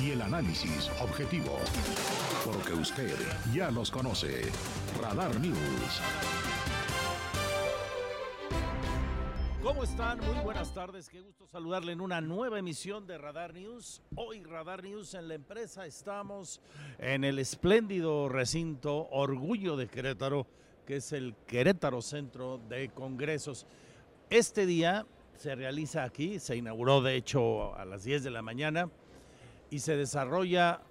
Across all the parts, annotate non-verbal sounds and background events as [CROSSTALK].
Y el análisis objetivo. Porque usted ya los conoce. Radar News. ¿Cómo están? Muy buenas tardes. Qué gusto saludarle en una nueva emisión de Radar News. Hoy Radar News en la empresa estamos en el espléndido recinto Orgullo de Querétaro, que es el Querétaro Centro de Congresos. Este día se realiza aquí, se inauguró de hecho a las 10 de la mañana y se desarrolla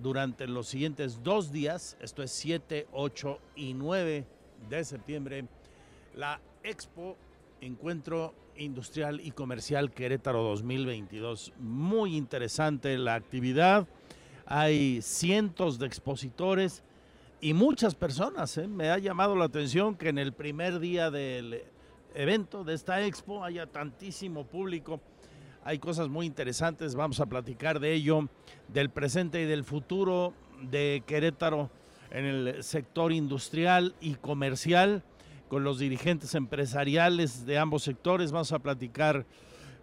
durante los siguientes dos días, esto es 7, 8 y 9 de septiembre, la Expo Encuentro Industrial y Comercial Querétaro 2022. Muy interesante la actividad. Hay cientos de expositores y muchas personas. ¿eh? Me ha llamado la atención que en el primer día del evento, de esta expo, haya tantísimo público. Hay cosas muy interesantes, vamos a platicar de ello, del presente y del futuro de Querétaro en el sector industrial y comercial con los dirigentes empresariales de ambos sectores. Vamos a platicar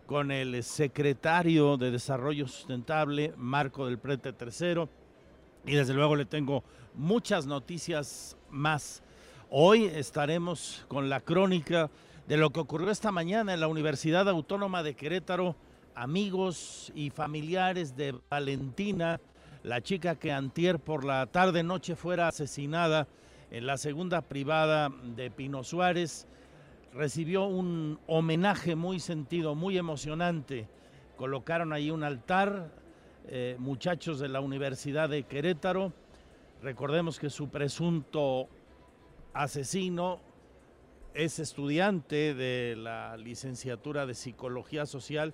con el secretario de Desarrollo Sustentable, Marco del Prete Tercero. Y desde luego le tengo muchas noticias más. Hoy estaremos con la crónica de lo que ocurrió esta mañana en la Universidad Autónoma de Querétaro. Amigos y familiares de Valentina, la chica que antier por la tarde noche fuera asesinada en la segunda privada de Pino Suárez. Recibió un homenaje muy sentido, muy emocionante. Colocaron ahí un altar, eh, muchachos de la Universidad de Querétaro. Recordemos que su presunto asesino es estudiante de la licenciatura de Psicología Social.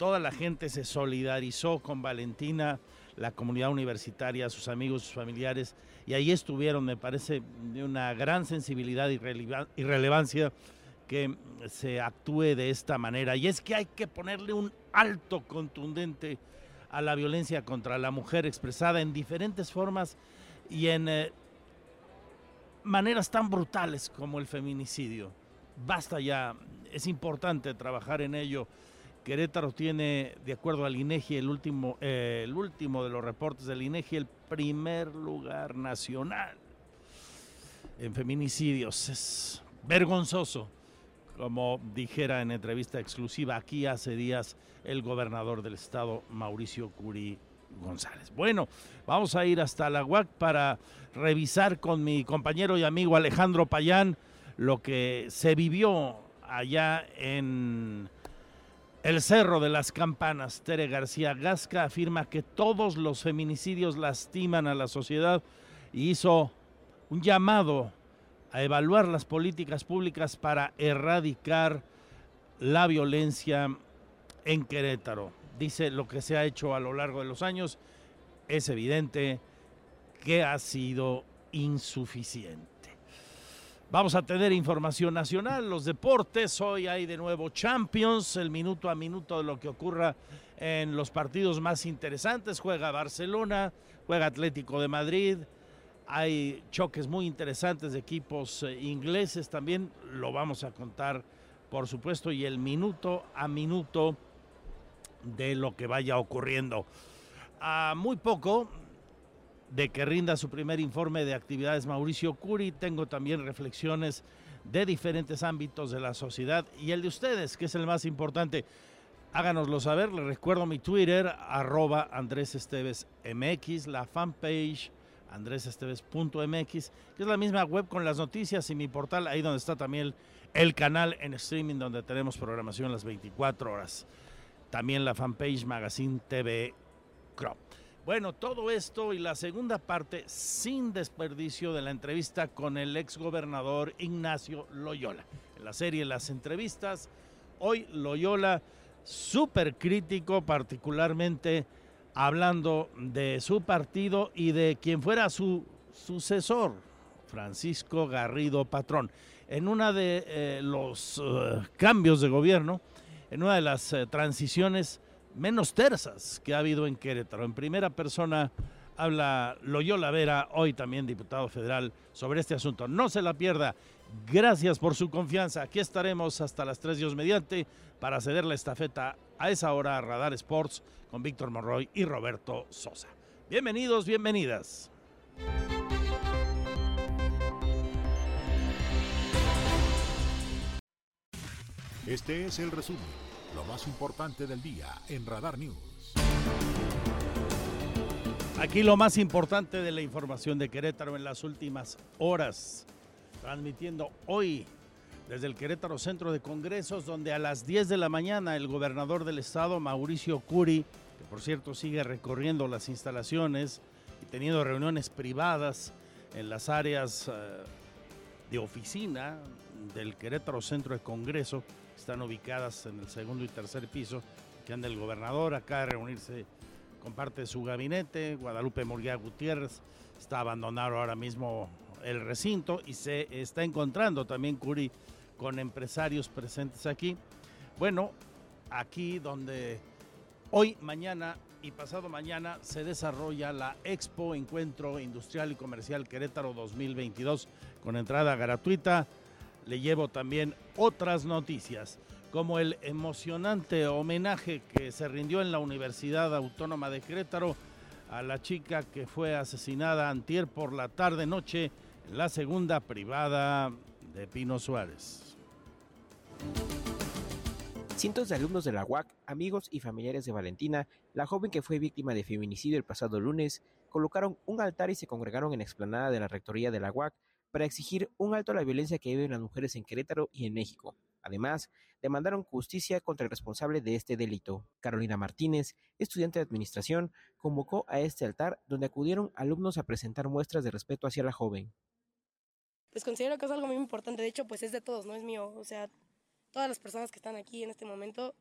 Toda la gente se solidarizó con Valentina la comunidad universitaria, sus amigos, sus familiares, y ahí estuvieron, me parece, de una gran sensibilidad y relevancia que se actúe de esta manera. Y es que hay que ponerle un alto contundente a la violencia contra la mujer expresada en diferentes formas y en eh, maneras tan brutales como el feminicidio. Basta ya, es importante trabajar en ello Querétaro tiene, de acuerdo al INEGI, el último, eh, el último de los reportes del INEGI, el primer lugar nacional en feminicidios. Es vergonzoso, como dijera en entrevista exclusiva aquí hace días el gobernador del estado, Mauricio Curi González. Bueno, vamos a ir hasta la UAC para revisar con mi compañero y amigo Alejandro Payán lo que se vivió allá en el Cerro de las Campanas, Tere García Gasca afirma que todos los feminicidios lastiman a la sociedad y hizo un llamado a evaluar las políticas públicas para erradicar la violencia en Querétaro. Dice lo que se ha hecho a lo largo de los años es evidente que ha sido insuficiente. Vamos a tener información nacional, los deportes. Hoy hay de nuevo Champions, el minuto a minuto de lo que ocurra en los partidos más interesantes. Juega Barcelona, juega Atlético de Madrid. Hay choques muy interesantes de equipos eh, ingleses también. Lo vamos a contar, por supuesto, y el minuto a minuto de lo que vaya ocurriendo. A muy poco de que rinda su primer informe de actividades Mauricio Curi. Tengo también reflexiones de diferentes ámbitos de la sociedad y el de ustedes, que es el más importante. Háganoslo saber, les recuerdo mi Twitter, arroba Andrés Esteves MX, la fanpage andresesteves.mx, que es la misma web con las noticias y mi portal, ahí donde está también el, el canal en streaming donde tenemos programación las 24 horas. También la fanpage Magazine TV Crop. Bueno, todo esto y la segunda parte sin desperdicio de la entrevista con el exgobernador Ignacio Loyola. En la serie Las entrevistas, hoy Loyola súper crítico, particularmente hablando de su partido y de quien fuera su sucesor, Francisco Garrido Patrón. En una de eh, los eh, cambios de gobierno, en una de las eh, transiciones menos tersas que ha habido en Querétaro. En primera persona habla Loyola Vera, hoy también diputado federal, sobre este asunto. No se la pierda. Gracias por su confianza. Aquí estaremos hasta las 3 días mediante para ceder la estafeta a esa hora a Radar Sports con Víctor Monroy y Roberto Sosa. Bienvenidos, bienvenidas. Este es el resumen, lo más importante del día en Radar News. Aquí lo más importante de la información de Querétaro en las últimas horas, transmitiendo hoy desde el Querétaro Centro de Congresos, donde a las 10 de la mañana el gobernador del estado, Mauricio Curi, que por cierto sigue recorriendo las instalaciones y teniendo reuniones privadas en las áreas eh, de oficina del Querétaro Centro de Congreso, están ubicadas en el segundo y tercer piso, que anda el gobernador acá reunirse con parte de su gabinete, Guadalupe Murguía Gutiérrez está abandonado ahora mismo el recinto y se está encontrando también Curi con empresarios presentes aquí. Bueno, aquí donde hoy, mañana y pasado mañana se desarrolla la Expo Encuentro Industrial y Comercial Querétaro 2022 con entrada gratuita le llevo también otras noticias, como el emocionante homenaje que se rindió en la Universidad Autónoma de Querétaro a la chica que fue asesinada antier por la tarde-noche en la segunda privada de Pino Suárez. Cientos de alumnos de la UAC, amigos y familiares de Valentina, la joven que fue víctima de feminicidio el pasado lunes, colocaron un altar y se congregaron en la explanada de la rectoría de la UAC para exigir un alto a la violencia que viven las mujeres en Querétaro y en México. Además, demandaron justicia contra el responsable de este delito. Carolina Martínez, estudiante de administración, convocó a este altar donde acudieron alumnos a presentar muestras de respeto hacia la joven. Pues considero que es algo muy importante, de hecho pues es de todos, no es mío, o sea, todas las personas que están aquí en este momento,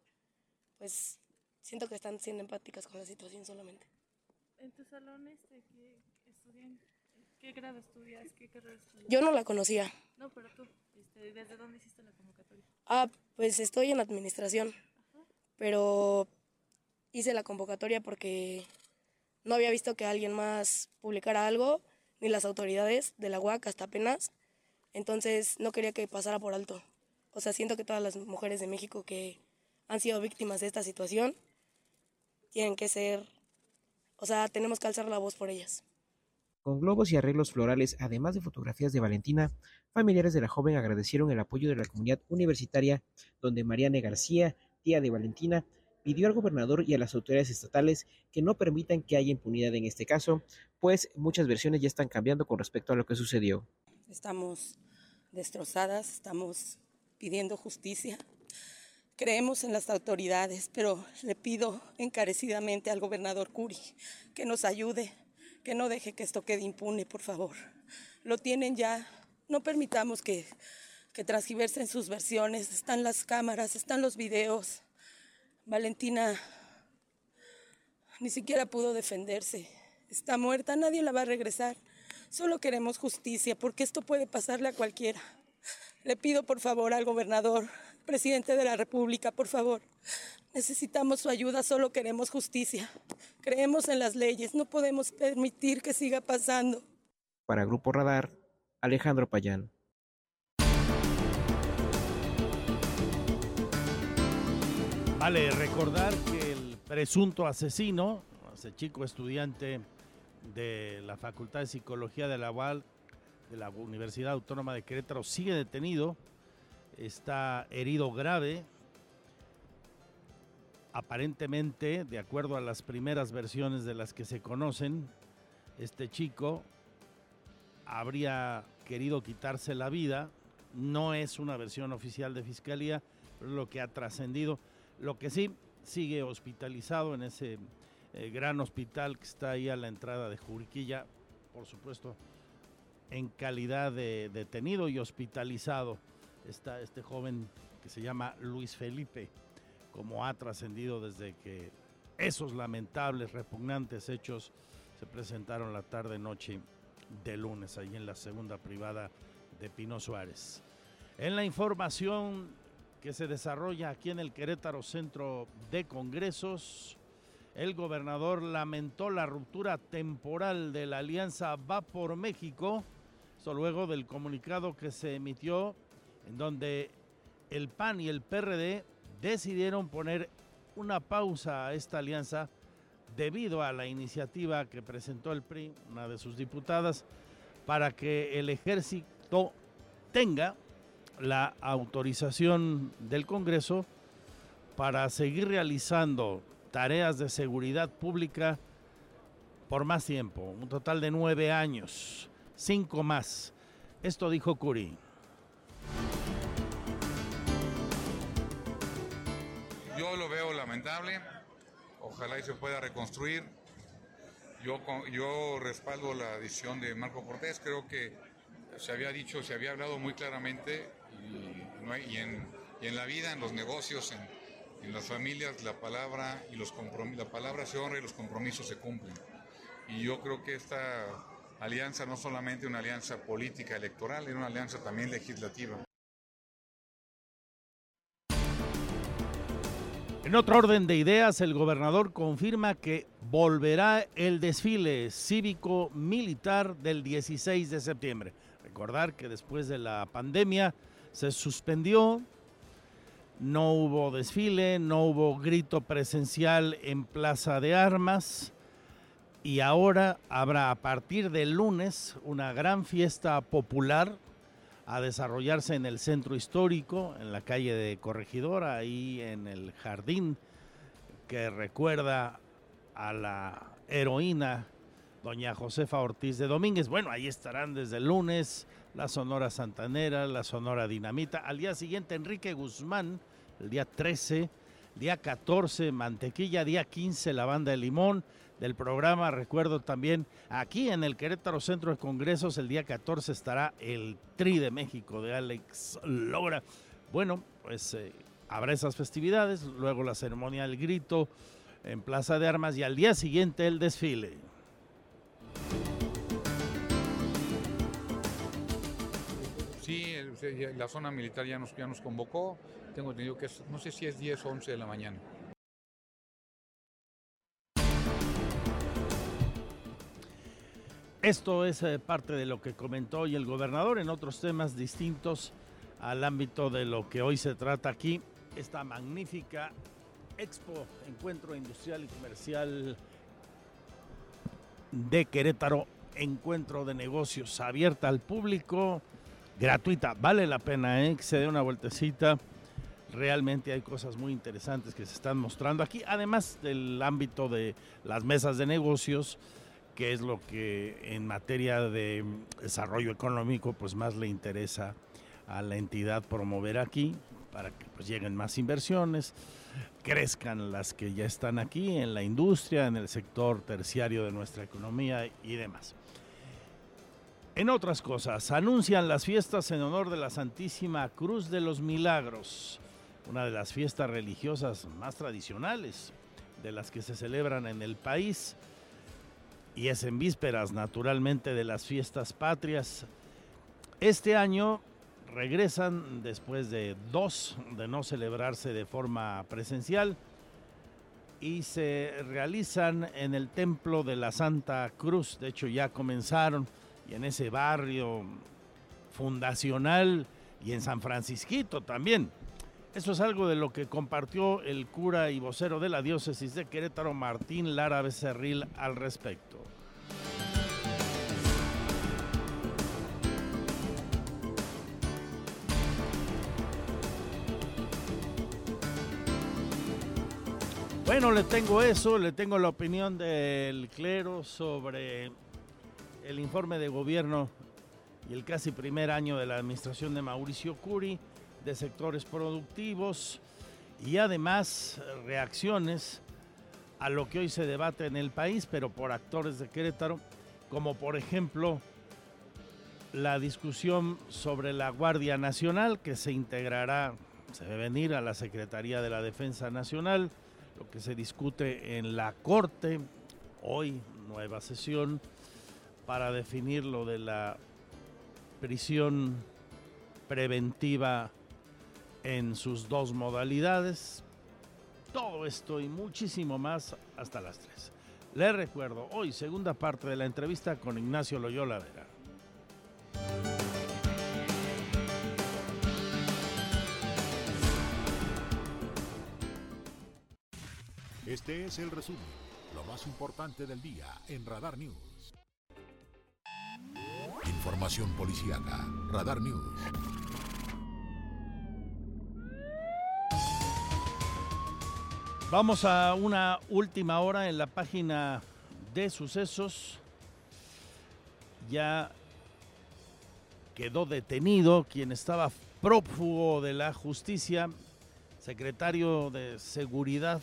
pues siento que están siendo empáticas con la situación solamente. ¿En tu salón este, qué? ¿Qué grado estudias? ¿Qué carrera estudias? Yo no la conocía. No, pero tú, este, ¿desde dónde hiciste la convocatoria? Ah, pues estoy en administración, pero hice la convocatoria porque no había visto que alguien más publicara algo, ni las autoridades de la UAC hasta apenas, entonces no quería que pasara por alto. O sea, siento que todas las mujeres de México que han sido víctimas de esta situación tienen que ser, o sea, tenemos que alzar la voz por ellas. Con globos y arreglos florales, además de fotografías de Valentina, familiares de la joven agradecieron el apoyo de la comunidad universitaria, donde Mariane García, tía de Valentina, pidió al gobernador y a las autoridades estatales que no permitan que haya impunidad en este caso, pues muchas versiones ya están cambiando con respecto a lo que sucedió. Estamos destrozadas, estamos pidiendo justicia. Creemos en las autoridades, pero le pido encarecidamente al gobernador Curi que nos ayude que no deje que esto quede impune, por favor. Lo tienen ya, no permitamos que, que transgiversen sus versiones, están las cámaras, están los videos. Valentina ni siquiera pudo defenderse, está muerta, nadie la va a regresar. Solo queremos justicia, porque esto puede pasarle a cualquiera. Le pido por favor al gobernador, presidente de la República, por favor, Necesitamos su ayuda, solo queremos justicia. Creemos en las leyes, no podemos permitir que siga pasando. Para Grupo Radar, Alejandro Payán. Vale recordar que el presunto asesino, ese chico estudiante de la Facultad de Psicología de la UAL, de la Universidad Autónoma de Querétaro, sigue detenido, está herido grave, aparentemente, de acuerdo a las primeras versiones de las que se conocen, este chico habría querido quitarse la vida. No es una versión oficial de fiscalía, pero es lo que ha trascendido. Lo que sí sigue hospitalizado en ese eh, gran hospital que está ahí a la entrada de Juriquilla, por supuesto, en calidad de detenido y hospitalizado está este joven que se llama Luis Felipe como ha trascendido desde que esos lamentables, repugnantes hechos se presentaron la tarde-noche de lunes, ahí en la segunda privada de Pino Suárez. En la información que se desarrolla aquí en el Querétaro Centro de Congresos, el gobernador lamentó la ruptura temporal de la alianza Va por México, luego del comunicado que se emitió en donde el PAN y el PRD decidieron poner una pausa a esta alianza debido a la iniciativa que presentó el PRI, una de sus diputadas, para que el ejército tenga la autorización del Congreso para seguir realizando tareas de seguridad pública por más tiempo, un total de nueve años, cinco más. Esto dijo Curi. Ojalá y se pueda reconstruir. Yo, respaldo la decisión de Marco Cortés, creo que se había dicho, se había hablado muy claramente y, en, la vida, en los negocios, en, las familias, la palabra, y los la palabra se honra y los compromisos se cumplen. Y yo creo que esta alianza no solamente una alianza política electoral, es una alianza también legislativa. En otro orden de ideas, el gobernador confirma que volverá el desfile cívico-militar del 16 de septiembre. Recordar que después de la pandemia se suspendió, no hubo desfile, no hubo grito presencial en Plaza de Armas y ahora habrá a partir del lunes una gran fiesta popular a desarrollarse en el centro histórico, en la calle de Corregidora, ahí en el jardín que recuerda a la heroína doña Josefa Ortiz de Domínguez. Bueno, ahí estarán desde el lunes la Sonora Santanera, la Sonora Dinamita. Al día siguiente, Enrique Guzmán, el día 13, día 14, Mantequilla, día 15, la Banda de Limón, del programa. Recuerdo también aquí en el Querétaro Centro de Congresos, el día 14 estará el Tri de México de Alex Logra. Bueno, pues eh, habrá esas festividades, luego la ceremonia del grito en Plaza de Armas y al día siguiente el desfile. Sí, la zona militar ya nos, ya nos convocó. Tengo entendido que no sé si es 10 o 11 de la mañana. Esto es eh, parte de lo que comentó hoy el gobernador en otros temas distintos al ámbito de lo que hoy se trata aquí, esta magnífica Expo, Encuentro Industrial y Comercial de Querétaro, encuentro de negocios abierta al público, gratuita, vale la pena ¿eh? que se dé una vueltecita. Realmente hay cosas muy interesantes que se están mostrando aquí, además del ámbito de las mesas de negocios que es lo que en materia de desarrollo económico pues más le interesa a la entidad promover aquí para que pues lleguen más inversiones, crezcan las que ya están aquí en la industria, en el sector terciario de nuestra economía y demás. En otras cosas, anuncian las fiestas en honor de la Santísima Cruz de los Milagros, una de las fiestas religiosas más tradicionales de las que se celebran en el país y es en vísperas naturalmente de las fiestas patrias. Este año regresan después de dos de no celebrarse de forma presencial y se realizan en el templo de la Santa Cruz. De hecho ya comenzaron y en ese barrio fundacional y en San Francisquito también. Eso es algo de lo que compartió el cura y vocero de la diócesis de Querétaro, Martín Lara Becerril, al respecto. Bueno, le tengo eso, le tengo la opinión del clero sobre el informe de gobierno y el casi primer año de la administración de Mauricio Curi de sectores productivos y además reacciones a lo que hoy se debate en el país, pero por actores de Querétaro, como por ejemplo la discusión sobre la Guardia Nacional que se integrará, se debe venir a la Secretaría de la Defensa Nacional, lo que se discute en la Corte, hoy nueva sesión, para definir lo de la prisión preventiva en sus dos modalidades. Todo esto y muchísimo más hasta las 3. Les recuerdo, hoy segunda parte de la entrevista con Ignacio Loyola Vera. Este es el resumen, lo más importante del día en Radar News. Información policíaca, Radar News. Vamos a una última hora en la página de sucesos. Ya quedó detenido quien estaba prófugo de la justicia, secretario de Seguridad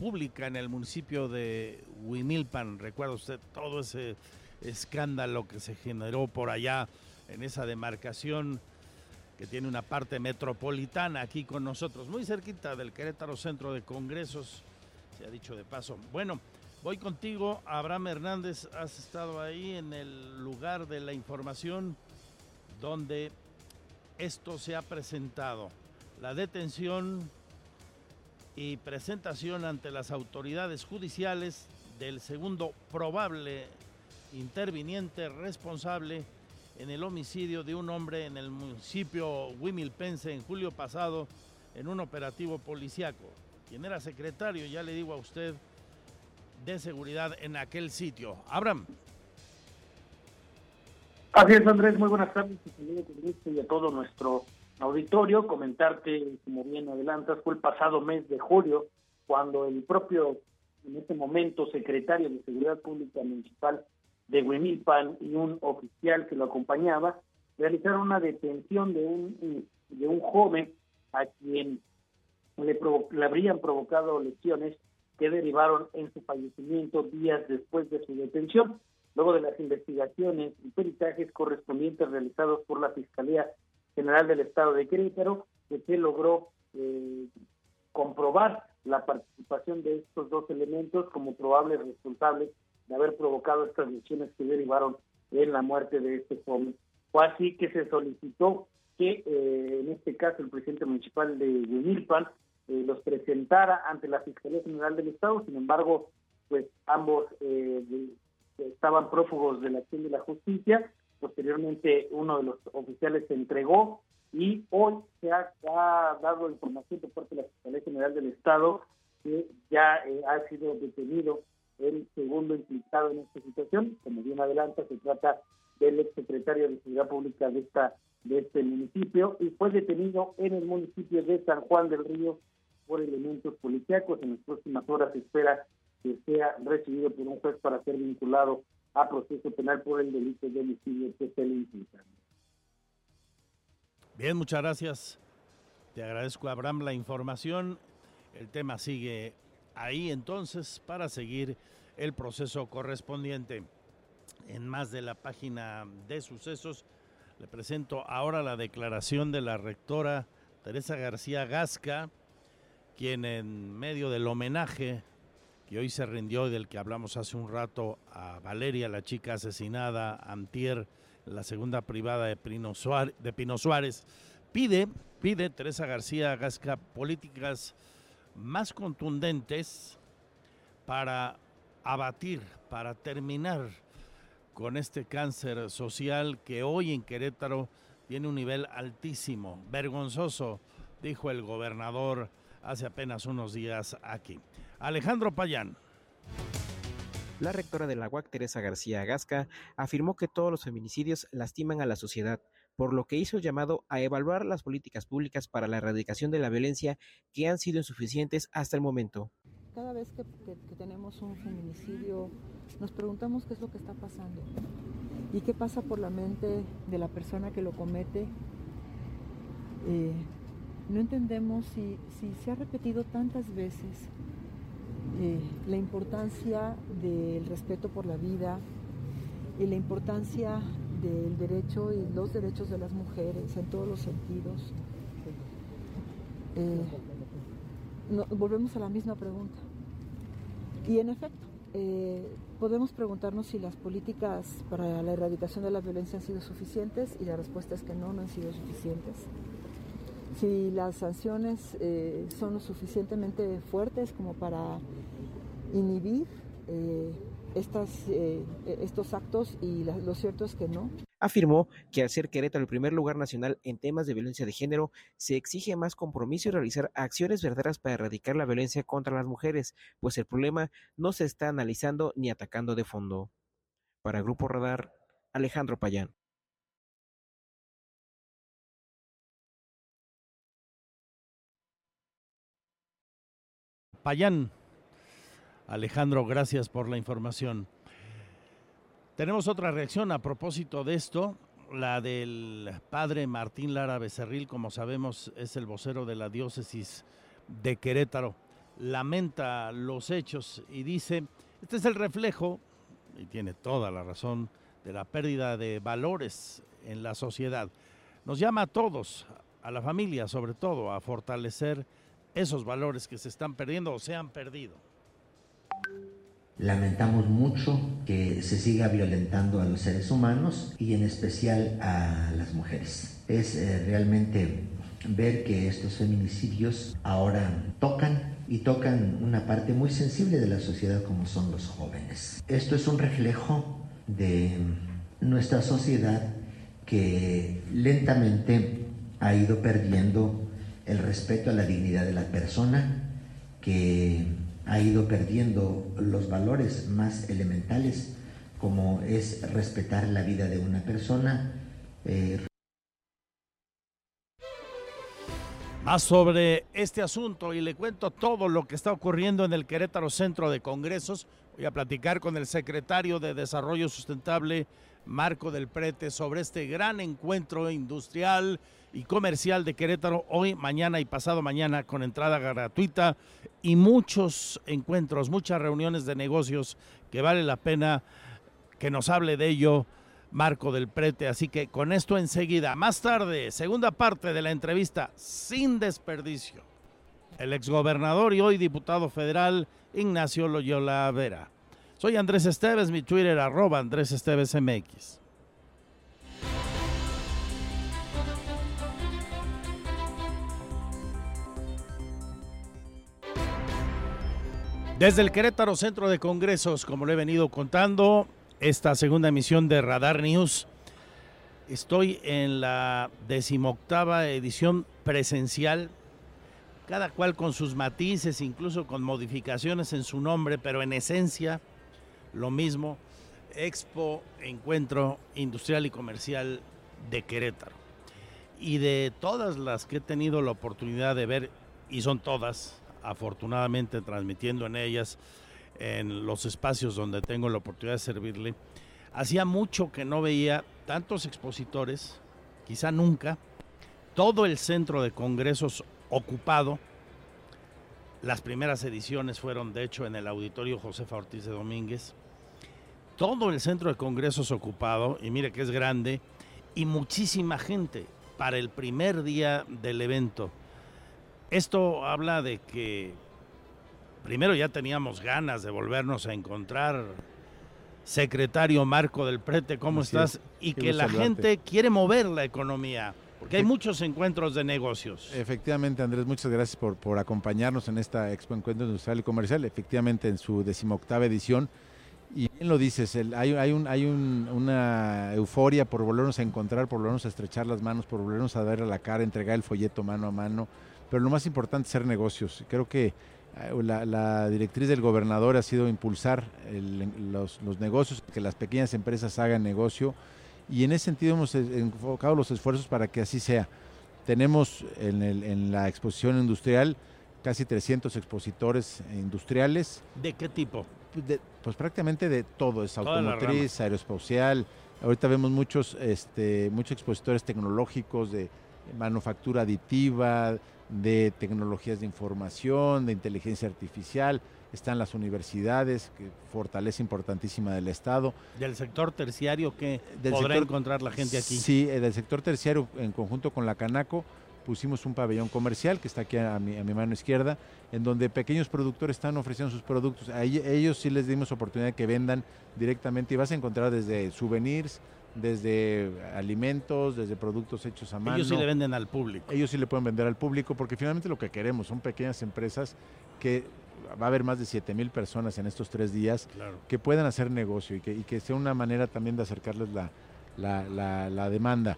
Pública en el municipio de Huimilpan. Recuerda usted todo ese escándalo que se generó por allá en esa demarcación que tiene una parte metropolitana aquí con nosotros, muy cerquita del Querétaro Centro de Congresos, se ha dicho de paso. Bueno, voy contigo, Abraham Hernández, has estado ahí en el lugar de la información donde esto se ha presentado, la detención y presentación ante las autoridades judiciales del segundo probable interviniente responsable en el homicidio de un hombre en el municipio Huimilpense en julio pasado en un operativo policiaco. Quien era secretario, ya le digo a usted, de seguridad en aquel sitio. Abraham. Así es, Andrés. Muy buenas tardes. Y a todo nuestro auditorio. Comentarte, como bien adelantas, fue el pasado mes de julio cuando el propio, en ese momento, secretario de Seguridad Pública Municipal de Huimilpan y un oficial que lo acompañaba realizaron una detención de un, de un joven a quien le, le habrían provocado lesiones que derivaron en su fallecimiento días después de su detención. Luego de las investigaciones y peritajes correspondientes realizados por la Fiscalía General del Estado de Querétaro, se logró eh, comprobar la participación de estos dos elementos como probables responsables de haber provocado estas lesiones que derivaron en la muerte de este joven. Fue así que se solicitó que, eh, en este caso, el presidente municipal de Huimilpan eh, los presentara ante la Fiscalía General del Estado. Sin embargo, pues ambos eh, estaban prófugos de la acción de la justicia. Posteriormente, uno de los oficiales se entregó y hoy se ha, ha dado información por parte de la Fiscalía General del Estado que ya ha sido detenido el segundo implicado en esta situación. Como bien adelanta, se trata del exsecretario de Seguridad Pública de esta de este municipio y fue detenido en el municipio de San Juan del Río por elementos policíacos. En las próximas horas se espera que sea recibido por un juez para ser vinculado a proceso penal por el delito de homicidio que se le implica. Bien, muchas gracias. Te agradezco, Abraham, la información. El tema sigue ahí entonces para seguir el proceso correspondiente. En más de la página de sucesos, le presento ahora la declaración de la rectora Teresa García Gasca, quien en medio del homenaje que hoy se rindió y del que hablamos hace un rato a Valeria, la chica asesinada antier la segunda privada de Pino Suárez, de Pino Suárez pide, pide Teresa García Gasca políticas más contundentes para abatir, para terminar con este cáncer social que hoy en Querétaro tiene un nivel altísimo, vergonzoso, dijo el gobernador hace apenas unos días aquí. Alejandro Payán. La rectora de la UAC, Teresa García Gasca, afirmó que todos los feminicidios lastiman a la sociedad, por lo que hizo el llamado a evaluar las políticas públicas para la erradicación de la violencia que han sido insuficientes hasta el momento. Cada vez que, tenemos un feminicidio nos preguntamos qué es lo que está pasando y qué pasa por la mente de la persona que lo comete. Eh, no entendemos si, se ha repetido tantas veces eh, la importancia del respeto por la vida y la importancia del derecho y los derechos de las mujeres en todos los sentidos. Eh, volvemos a la misma pregunta. Y en efecto, eh, podemos preguntarnos si las políticas para la erradicación de la violencia han sido suficientes y la respuesta es que no, no han sido suficientes. Si las sanciones eh, son lo suficientemente fuertes como para inhibir estas, eh, estos actos y lo cierto es que no. Afirmó que al ser Querétaro el primer lugar nacional en temas de violencia de género, se exige más compromiso y realizar acciones verdaderas para erradicar la violencia contra las mujeres, pues el problema no se está analizando ni atacando de fondo. Para Grupo Radar, Alejandro Payán. Payán. Alejandro, gracias por la información. Tenemos otra reacción a propósito de esto, la del padre Martín Lara Becerril, como sabemos es el vocero de la diócesis de Querétaro. Lamenta los hechos y dice, este es el reflejo, y tiene toda la razón, de la pérdida de valores en la sociedad. Nos llama a todos, a la familia sobre todo, a fortalecer esos valores que se están perdiendo o se han perdido. Lamentamos mucho que se siga violentando a los seres humanos y en especial a las mujeres. Es eh, realmente ver que estos feminicidios ahora tocan y tocan una parte muy sensible de la sociedad como son los jóvenes. Esto es un reflejo de nuestra sociedad que lentamente ha ido perdiendo el respeto a la dignidad de la persona, que ha ido perdiendo los valores más elementales como es respetar la vida de una persona. Eh, más sobre este asunto y le cuento todo lo que está ocurriendo en el Querétaro Centro de Congresos. Voy a platicar con el secretario de Desarrollo Sustentable, Marco del Prete, sobre este gran encuentro industrial y comercial de Querétaro hoy, mañana y pasado mañana con entrada gratuita y muchos encuentros, muchas reuniones de negocios que vale la pena que nos hable de ello Marco del Prete. Así que con esto enseguida, más tarde, segunda parte de la entrevista sin desperdicio. El exgobernador y hoy diputado federal Ignacio Loyola Vera. Soy Andrés Esteves, mi Twitter arroba Andrés Esteves MX. Desde el Querétaro Centro de Congresos, como lo he venido contando, esta segunda emisión de Radar News, estoy en la decimoctava edición presencial, cada cual con sus matices, incluso con modificaciones en su nombre, pero en esencia lo mismo, Expo Encuentro Industrial y Comercial de Querétaro. Y de todas las que he tenido la oportunidad de ver, y son todas, afortunadamente transmitiendo en ellas, en los espacios donde tengo la oportunidad de servirle. Hacía mucho que no veía tantos expositores, quizá nunca, todo el centro de congresos ocupado. Las primeras ediciones fueron, de hecho, en el auditorio Josefa Ortiz de Domínguez. Todo el centro de congresos ocupado, y mire que es grande, y muchísima gente para el primer día del evento. Esto habla de que primero ya teníamos ganas de volvernos a encontrar. Secretario Marco del Prete, ¿cómo estás? Y que la gente quiere mover la economía, porque hay muchos encuentros de negocios. Efectivamente, Andrés, muchas gracias por, por acompañarnos en esta Expo Encuentro Industrial y Comercial, efectivamente en su decimoctava edición. Y bien lo dices, hay, hay, un, hay una euforia por volvernos a encontrar, por volvernos a estrechar las manos, por volvernos a ver a la cara, entregar el folleto mano a mano pero lo más importante es hacer negocios. Creo que eh, la, directriz del gobernador ha sido impulsar los, negocios, que las pequeñas empresas hagan negocio y en ese sentido hemos enfocado los esfuerzos para que así sea. Tenemos en, la exposición industrial casi 300 expositores industriales. ¿De qué tipo? pues prácticamente de todo, es automotriz, aeroespacial. Ahorita vemos muchos, este, muchos expositores tecnológicos de manufactura aditiva, de tecnologías de información, de inteligencia artificial, están las universidades, que fortaleza importantísima del Estado. ¿Del sector terciario que podrá encontrar la gente aquí? Sí, eh, del sector terciario en conjunto con la Canaco, pusimos un pabellón comercial que está aquí a mi, a mi mano izquierda, en donde pequeños productores están ofreciendo sus productos. A ell- ellos sí les dimos oportunidad de que vendan directamente y vas a encontrar desde souvenirs, desde alimentos, desde productos hechos a mano. Ellos sí le venden al público. Ellos sí le pueden vender al público porque finalmente lo que queremos son pequeñas empresas que va a haber más de 7 mil personas en estos tres días Claro. que puedan hacer negocio y que, y que sea una manera también de acercarles la, la, la- la demanda.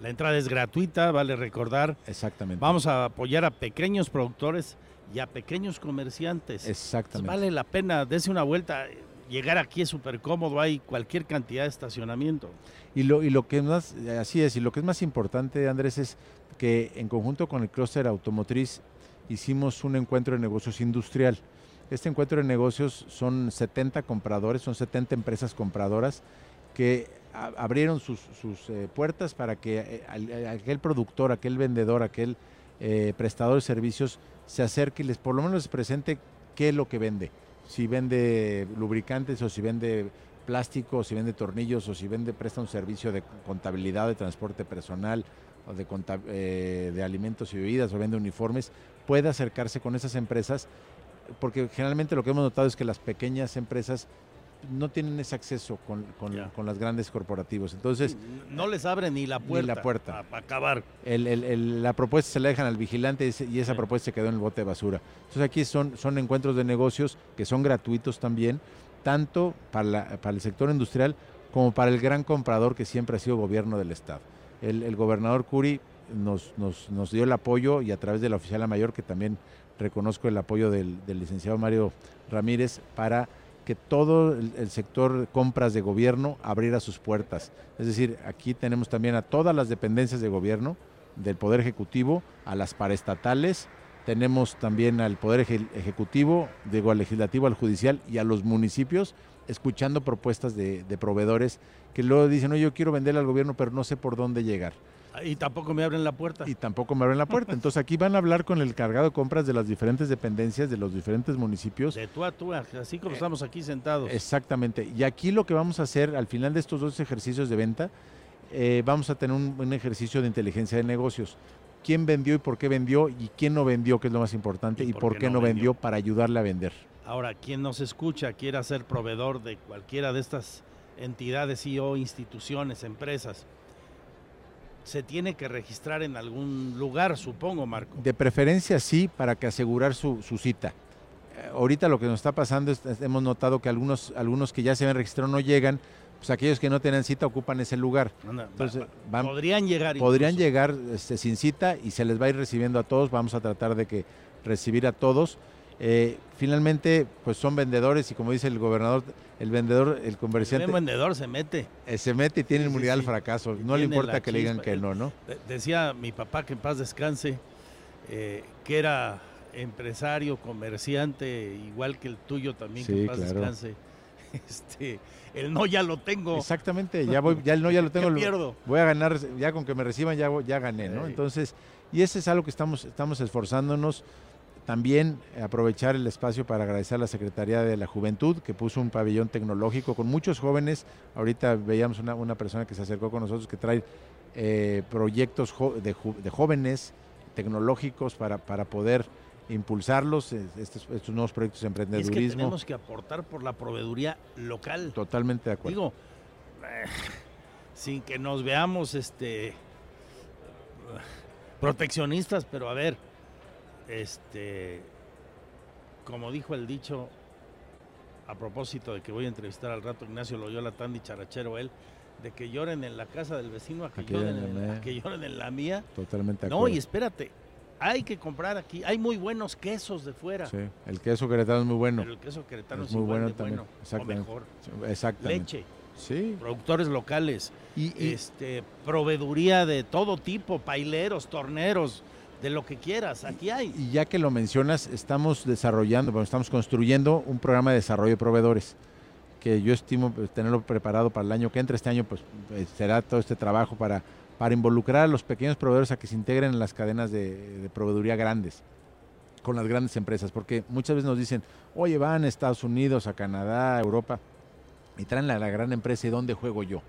La entrada es gratuita, vale recordar. Exactamente. Vamos a apoyar a pequeños productores y a pequeños comerciantes. Exactamente. Vale la pena, dese una vuelta. Llegar aquí es súper cómodo, hay cualquier cantidad de estacionamiento. Y lo, y lo que más, así es, y lo que es más importante, Andrés, es que en conjunto con el clúster automotriz hicimos un encuentro de negocios industrial. Este encuentro de negocios son 70 compradores, son 70 empresas compradoras que abrieron sus, eh, puertas para que eh, a- aquel productor, aquel vendedor, aquel eh, prestador de servicios se acerque y les por lo menos les presente qué es lo que vende. Si vende lubricantes o si vende plástico, o si vende tornillos o si vende, presta un servicio de contabilidad, de transporte personal o de, eh, de alimentos y bebidas o vende uniformes, puede acercarse con esas empresas porque generalmente lo que hemos notado es que las pequeñas empresas no tienen ese acceso con, con- con las grandes corporativos. Entonces, No les abre ni la Ni puerta. la puerta. Para acabar. el- el- el- la propuesta se la dejan al vigilante y esa propuesta se quedó en el bote de basura. Entonces aquí son, son encuentros de negocios que son gratuitos también, tanto para, la- para el sector industrial como para el gran comprador que siempre ha sido gobierno del Estado. El, el gobernador Curi nos, nos- nos dio el apoyo y a través de la oficiala mayor, que también reconozco el apoyo del, del licenciado Mario Ramírez, para que todo el, sector compras de gobierno abriera sus puertas. Es decir, aquí tenemos también a todas las dependencias de gobierno, del Poder Ejecutivo, a las paraestatales, tenemos también al Poder Eje- Ejecutivo, digo, al Legislativo, al Judicial y a los municipios, escuchando propuestas de, de proveedores que luego dicen, no, yo quiero venderle al gobierno, pero no sé por dónde llegar. Y tampoco me abren la puerta. Y tampoco me abren la puerta. [LAUGHS] Entonces aquí van a hablar con el cargado de compras de las diferentes dependencias, de los diferentes municipios. De tú a tú, así como estamos aquí sentados. Exactamente. Y aquí lo que vamos a hacer al final de estos dos ejercicios de venta, eh, vamos a tener un, un ejercicio de inteligencia de negocios. ¿Quién vendió y por qué vendió? Y quién no vendió, que es lo más importante, y, por, qué, no vendió? para ayudarle a vender. Ahora, quien nos escucha, quiera ser proveedor de cualquiera de estas entidades y o instituciones, empresas, se tiene que registrar en algún lugar, supongo, Marco. De preferencia sí, para que asegurar su, su cita. Eh, ahorita lo que nos está pasando es, hemos notado que algunos, algunos que ya se habían registrado no llegan, pues aquellos que no tienen cita ocupan ese lugar. Anda, Entonces, van- podrían llegar Podrían incluso. llegar este, sin cita y se les va a ir recibiendo a todos. Vamos a tratar de que recibir a todos. Eh, finalmente, pues son vendedores y como dice el gobernador, el vendedor, el El comerciante, buen vendedor se mete. eh, se mete y tiene Sí, sí, inmunidad al fracaso. No le importa que le digan que no, ¿no? De- Decía mi papá que en paz descanse, eh, que era empresario, comerciante, igual que el tuyo también, que en paz claro. descanse. [LAUGHS] Este, el no ya lo tengo. Exactamente, ya voy, ya no, ya lo [LAUGHS] ¿Qué tengo. lo- pierdo? Voy a ganar, ya con que me reciban ya, ya gané, ¿no? Entonces, y ese es algo que estamos, estamos esforzándonos. También aprovechar el espacio para agradecer a la Secretaría de la Juventud que puso un pabellón tecnológico con muchos jóvenes. Ahorita veíamos una, una persona que se acercó con nosotros que trae eh, proyectos de, de jóvenes tecnológicos para, para poder impulsarlos, estos, estos nuevos proyectos de Y es que emprendedurismo. tenemos que aportar por la proveeduría local. Totalmente de acuerdo. Digo, eh, sin que nos veamos este proteccionistas, pero a ver, este como dijo el dicho a propósito de que voy a entrevistar al rato Ignacio Loyola tan dicharachero él, de que lloren en la casa del vecino a que, lloren, en la a mía. que lloren en la mía. Totalmente No, acuerdo. y espérate, hay que comprar aquí, hay muy buenos quesos de fuera. Sí, el queso queretano es muy bueno. Pero el queso queretano es muy bueno también. bueno, o mejor. Exactamente. Leche, Sí. productores locales, Y, y- este, proveeduría de todo tipo, paileros, torneros, de lo que quieras, aquí hay. y ya que lo mencionas, estamos desarrollando, bueno, estamos construyendo un programa de desarrollo de proveedores que yo estimo pues, tenerlo preparado para el año que entra. Este año pues eh, será todo este trabajo para, para involucrar a los pequeños proveedores a que se integren en las cadenas de, de proveeduría grandes con las grandes empresas, porque muchas veces nos dicen, oye, van a Estados Unidos, a Canadá, a Europa, y traen la, la gran empresa, ¿y dónde juego yo?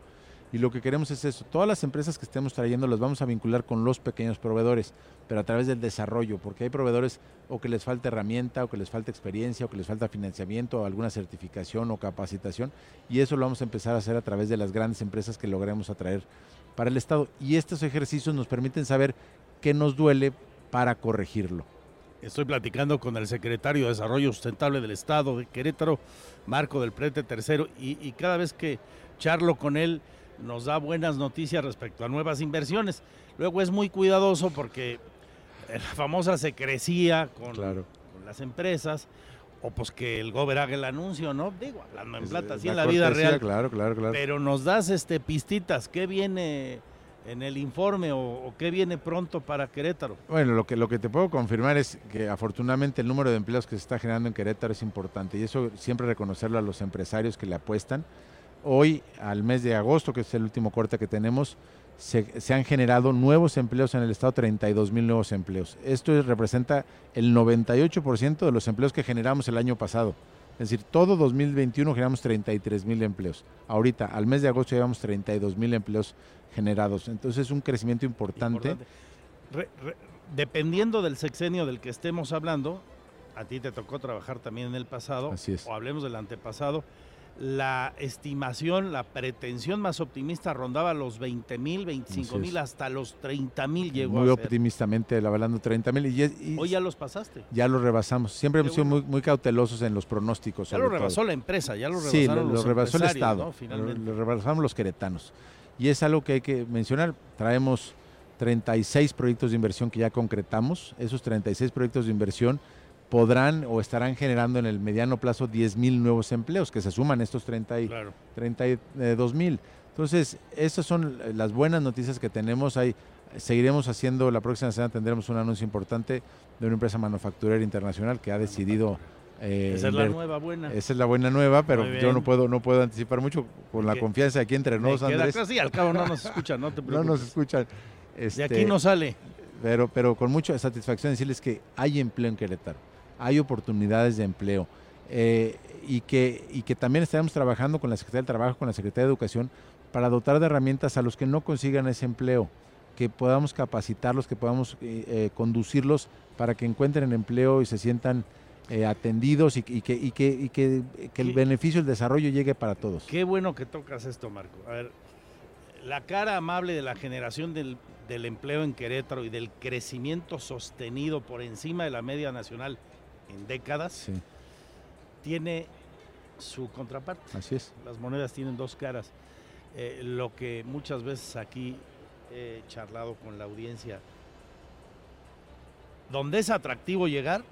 Y lo que queremos es eso. Todas las empresas que estemos trayendo las vamos a vincular con los pequeños proveedores, pero a través del desarrollo, porque hay proveedores o que les falta herramienta, o que les falta experiencia, o que les falta financiamiento, o alguna certificación o capacitación. Y eso lo vamos a empezar a hacer a través de las grandes empresas que logremos atraer para el Estado. Y estos ejercicios nos permiten saber qué nos duele para corregirlo. Estoy platicando con el secretario de Desarrollo Sustentable del Estado de Querétaro, Marco del Prete Tercero, y, y cada vez que charlo con él nos da buenas noticias respecto a nuevas inversiones. Luego es muy cuidadoso porque la famosa se crecía con, con las empresas, o pues que el gober haga el anuncio, ¿no? Digo, hablando en plata, así en la vida real. Claro, claro, claro. Pero nos das este pistitas, ¿qué viene en el informe o, o, qué viene pronto para Querétaro? Bueno, lo que, lo que te puedo confirmar es que afortunadamente el número de empleos que se está generando en Querétaro es importante y eso siempre reconocerlo a los empresarios que le apuestan. Hoy, al mes de agosto, que es el último corte que tenemos, se, se, han generado nuevos empleos en el estado, 32 mil nuevos empleos. Esto es, representa el 98% de los empleos que generamos el año pasado. Es decir, todo 2021 generamos 33 mil empleos. Ahorita, al mes de agosto, llevamos 32 mil empleos generados. Entonces, es un crecimiento importante. importante. Re, re, dependiendo del sexenio del que estemos hablando, a ti te tocó trabajar también en el pasado, Así es. o hablemos del antepasado, la estimación, la pretensión más optimista rondaba los 20 mil, 25 mil, hasta los 30 mil llegó Muy a optimistamente, hablando 30 mil. Y, y, Hoy ya los pasaste. Ya los rebasamos. Siempre Qué hemos sido muy, muy cautelosos en los pronósticos. Ya lo rebasó todo. la empresa, ya lo Sí, lo, los lo rebasó el Estado. ¿no? Lo rebasamos los queretanos. Y es algo que hay que mencionar. Traemos 36 proyectos de inversión que ya concretamos. Esos 36 proyectos de inversión podrán o estarán generando en el mediano plazo 10 mil nuevos empleos, que se suman estos 30 y, Claro. 32 mil. Entonces, esas son las buenas noticias que tenemos. Hay, seguiremos haciendo, la próxima semana tendremos un anuncio importante de una empresa manufacturera internacional que ha decidido... eh, Esa es la inver- nueva buena. Esa es la buena nueva, pero yo no puedo, no puedo anticipar mucho con la confianza aquí entre Me nos, queda Andrés. claro, sí, al cabo no nos escuchan, no te [LAUGHS] No preocupes. nos escuchan. De Este, aquí no sale. pero, pero con mucha satisfacción decirles que hay empleo en Querétaro, hay oportunidades de empleo eh, y, que, y que también estaremos trabajando con la Secretaría del Trabajo, con la Secretaría de Educación, para dotar de herramientas a los que no consigan ese empleo, que podamos capacitarlos, que podamos eh, eh, conducirlos para que encuentren empleo y se sientan eh, atendidos y, y que, y que, y que, que el beneficio, el desarrollo llegue para todos. Qué bueno que tocas esto, Marco. A ver, la cara amable de la generación del, del empleo en Querétaro y del crecimiento sostenido por encima de la media nacional en décadas Sí, tiene su contraparte. así es. Las monedas tienen dos caras. Eh, lo que muchas veces aquí he charlado con la audiencia, donde es atractivo llegar,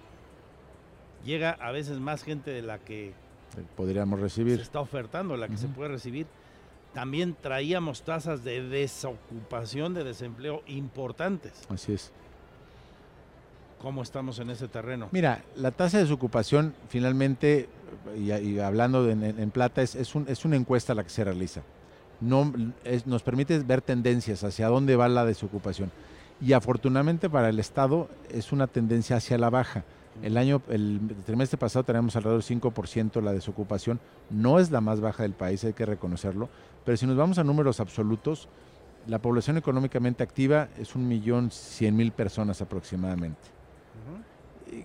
llega a veces más gente de la que Eh, Podríamos se recibir. está ofertando, la que se puede recibir. También traíamos tasas de desocupación, de desempleo importantes. Así es. ¿Cómo estamos en ese terreno? Mira, la tasa de desocupación finalmente, y, hablando en, en- plata, es, un- es una encuesta la que se realiza. No, nos permite ver tendencias hacia dónde va la desocupación. Y afortunadamente para el Estado es una tendencia hacia la baja. El año, el trimestre pasado tenemos alrededor del 5% la desocupación. No es la más baja del país, hay que reconocerlo. Pero si nos vamos a números absolutos, la población económicamente activa es un millón cien mil personas aproximadamente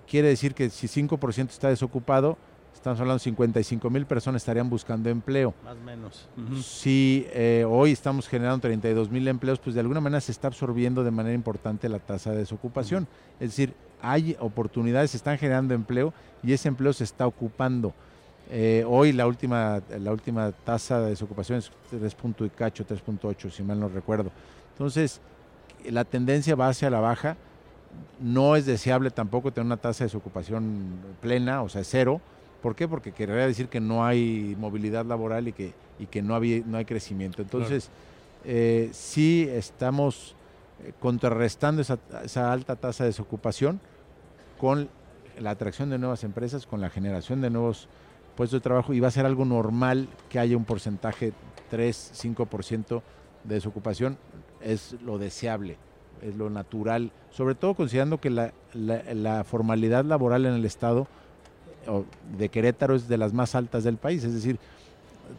quiere decir que si 5% está desocupado, estamos hablando de 55 mil personas estarían buscando empleo. Más o menos. Si eh, hoy estamos generando 32 mil empleos, pues de alguna manera se está absorbiendo de manera importante la tasa de desocupación. Es decir, hay oportunidades, se están generando empleo y ese empleo se está ocupando. Eh, hoy la última, la última tasa de desocupación es 3 punto y cacho, 3.8, si mal no recuerdo. Entonces, la tendencia va hacia la baja. No es deseable tampoco tener una tasa de desocupación plena, o sea, cero. ¿Por qué? Porque querría decir que no hay movilidad laboral y que, y que no, había, no hay crecimiento. Entonces, eh, sí estamos eh, contrarrestando esa, esa alta tasa de desocupación con la atracción de nuevas empresas, con la generación de nuevos puestos de trabajo y va a ser algo normal que haya un porcentaje 3, 5% de desocupación. Es lo deseable, es lo natural, sobre todo considerando que la, la- la formalidad laboral en el Estado de Querétaro es de las más altas del país, es decir,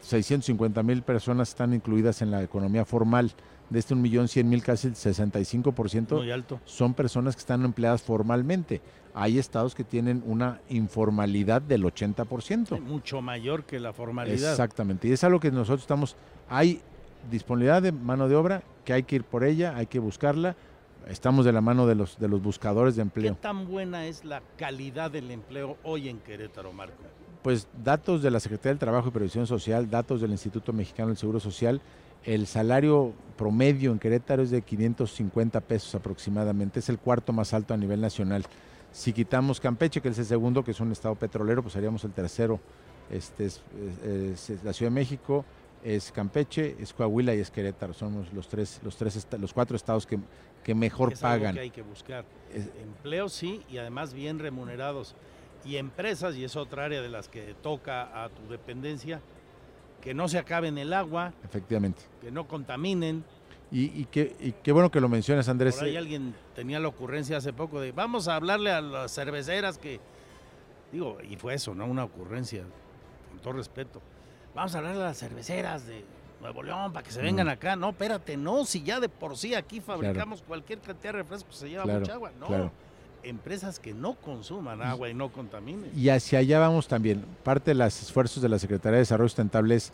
650 mil personas están incluidas en la economía formal. De este 1.100.000, casi el 65% Muy alto. son personas que están empleadas formalmente. Hay estados que tienen una informalidad del 80%. Mucho mayor que la formalidad. Exactamente. Y es algo que nosotros estamos. Hay disponibilidad de mano de obra, que hay que ir por ella, hay que buscarla. Estamos de la mano de los, de los buscadores de ¿Qué empleo. tan buena es la calidad del empleo hoy en Querétaro, Marco? Pues datos de la Secretaría del Trabajo y Previsión Social, datos del Instituto Mexicano del Seguro Social, el salario promedio en Querétaro es de 550 pesos aproximadamente, es el cuarto más alto a nivel nacional. Si quitamos Campeche, que es el segundo, que es un estado petrolero, pues haríamos el tercero. Este es, es- es la Ciudad de México, es Campeche, es Coahuila y es Querétaro. Somos los tres, los tres, los cuatro estados que, que mejor es algo pagan. que hay que buscar. Empleos sí, y además bien remunerados. Y empresas, y es otra área de las que toca a tu dependencia, que no se acaben el agua, Efectivamente. que no contaminen. Y, y qué, y qué bueno que lo mencionas, Andrés. Por ahí alguien tenía la ocurrencia hace poco de vamos a hablarle a las cerveceras que, digo, y fue eso, ¿no? Una ocurrencia, con todo respeto. Vamos a hablarle a las cerveceras de Nuevo León para que se vengan Mm. acá. No, espérate, no, si ya de por sí aquí fabricamos cualquier cantidad de refrescos, se lleva Claro, mucha agua. No, claro. empresas que no consuman agua y no contaminen. Y hacia allá vamos también. Parte de los esfuerzos de la Secretaría de Desarrollo Sustentable es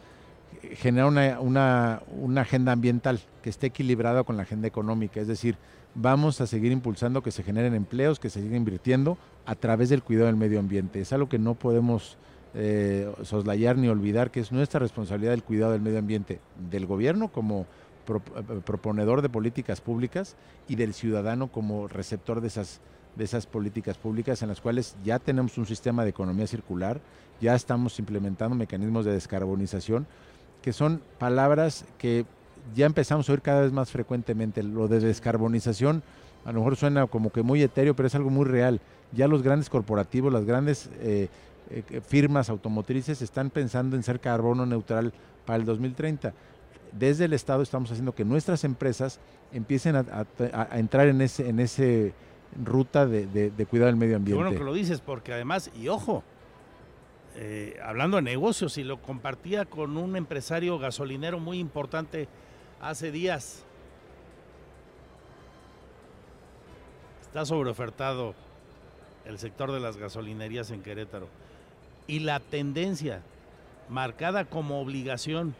eh, generar una, una, una agenda ambiental que esté equilibrada con la agenda económica. Es decir, vamos a seguir impulsando que se generen empleos, que se siga invirtiendo a través del cuidado del medio ambiente. Es algo que no podemos eh, soslayar ni olvidar, que es nuestra responsabilidad el cuidado del medio ambiente del gobierno como pro- eh, proponedor de políticas públicas y del ciudadano como receptor de esas de esas políticas públicas en las cuales ya tenemos un sistema de economía circular, ya estamos implementando mecanismos de descarbonización, que son palabras que ya empezamos a oír cada vez más frecuentemente. Lo de descarbonización a lo mejor suena como que muy etéreo, pero es algo muy real. Ya los grandes corporativos, las grandes eh, eh, firmas automotrices están pensando en ser carbono neutral para el 2030 desde el Estado estamos haciendo que nuestras empresas empiecen a, a- a entrar en ese, en ese ruta de, de- de cuidado del medio Qué ambiente. bueno que lo dices, porque además, y ojo, eh, hablando de negocios, y lo compartía con un empresario gasolinero muy importante hace días. Está sobreofertado el sector de las gasolinerías en Querétaro. Y la tendencia marcada como obligación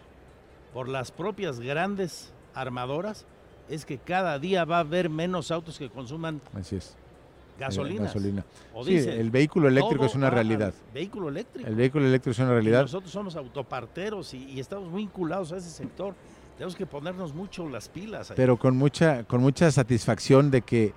por las propias grandes armadoras es que cada día va a haber menos autos que consuman Así es. gasolinas. gasolina. o Sí, diésel. el vehículo eléctrico es una realidad. Vehículo eléctrico. El vehículo eléctrico es una Y realidad. nosotros somos autoparteros y, y estamos muy vinculados a ese sector. Tenemos que ponernos mucho las pilas. ahí. pero con mucha, con mucha satisfacción de que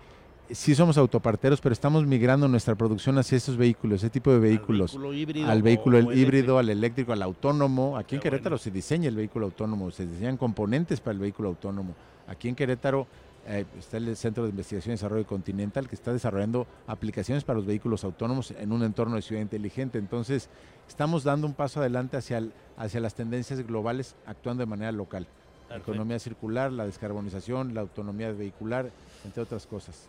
sí somos autoparteros, pero estamos migrando nuestra producción hacia esos vehículos, ese tipo de vehículos. vehículo híbrido Al vehículo el híbrido, al eléctrico, al autónomo. Aquí en Querétaro bueno. se diseña el vehículo autónomo, se diseñan componentes para el vehículo autónomo. Aquí en Querétaro eh, está el Centro de Investigación y Desarrollo Continental que está desarrollando aplicaciones para los vehículos autónomos en un entorno de ciudad inteligente. Entonces, estamos dando un paso adelante hacia, el- hacia las tendencias globales actuando de manera local. La economía circular, la descarbonización, la autonomía vehicular, entre otras cosas.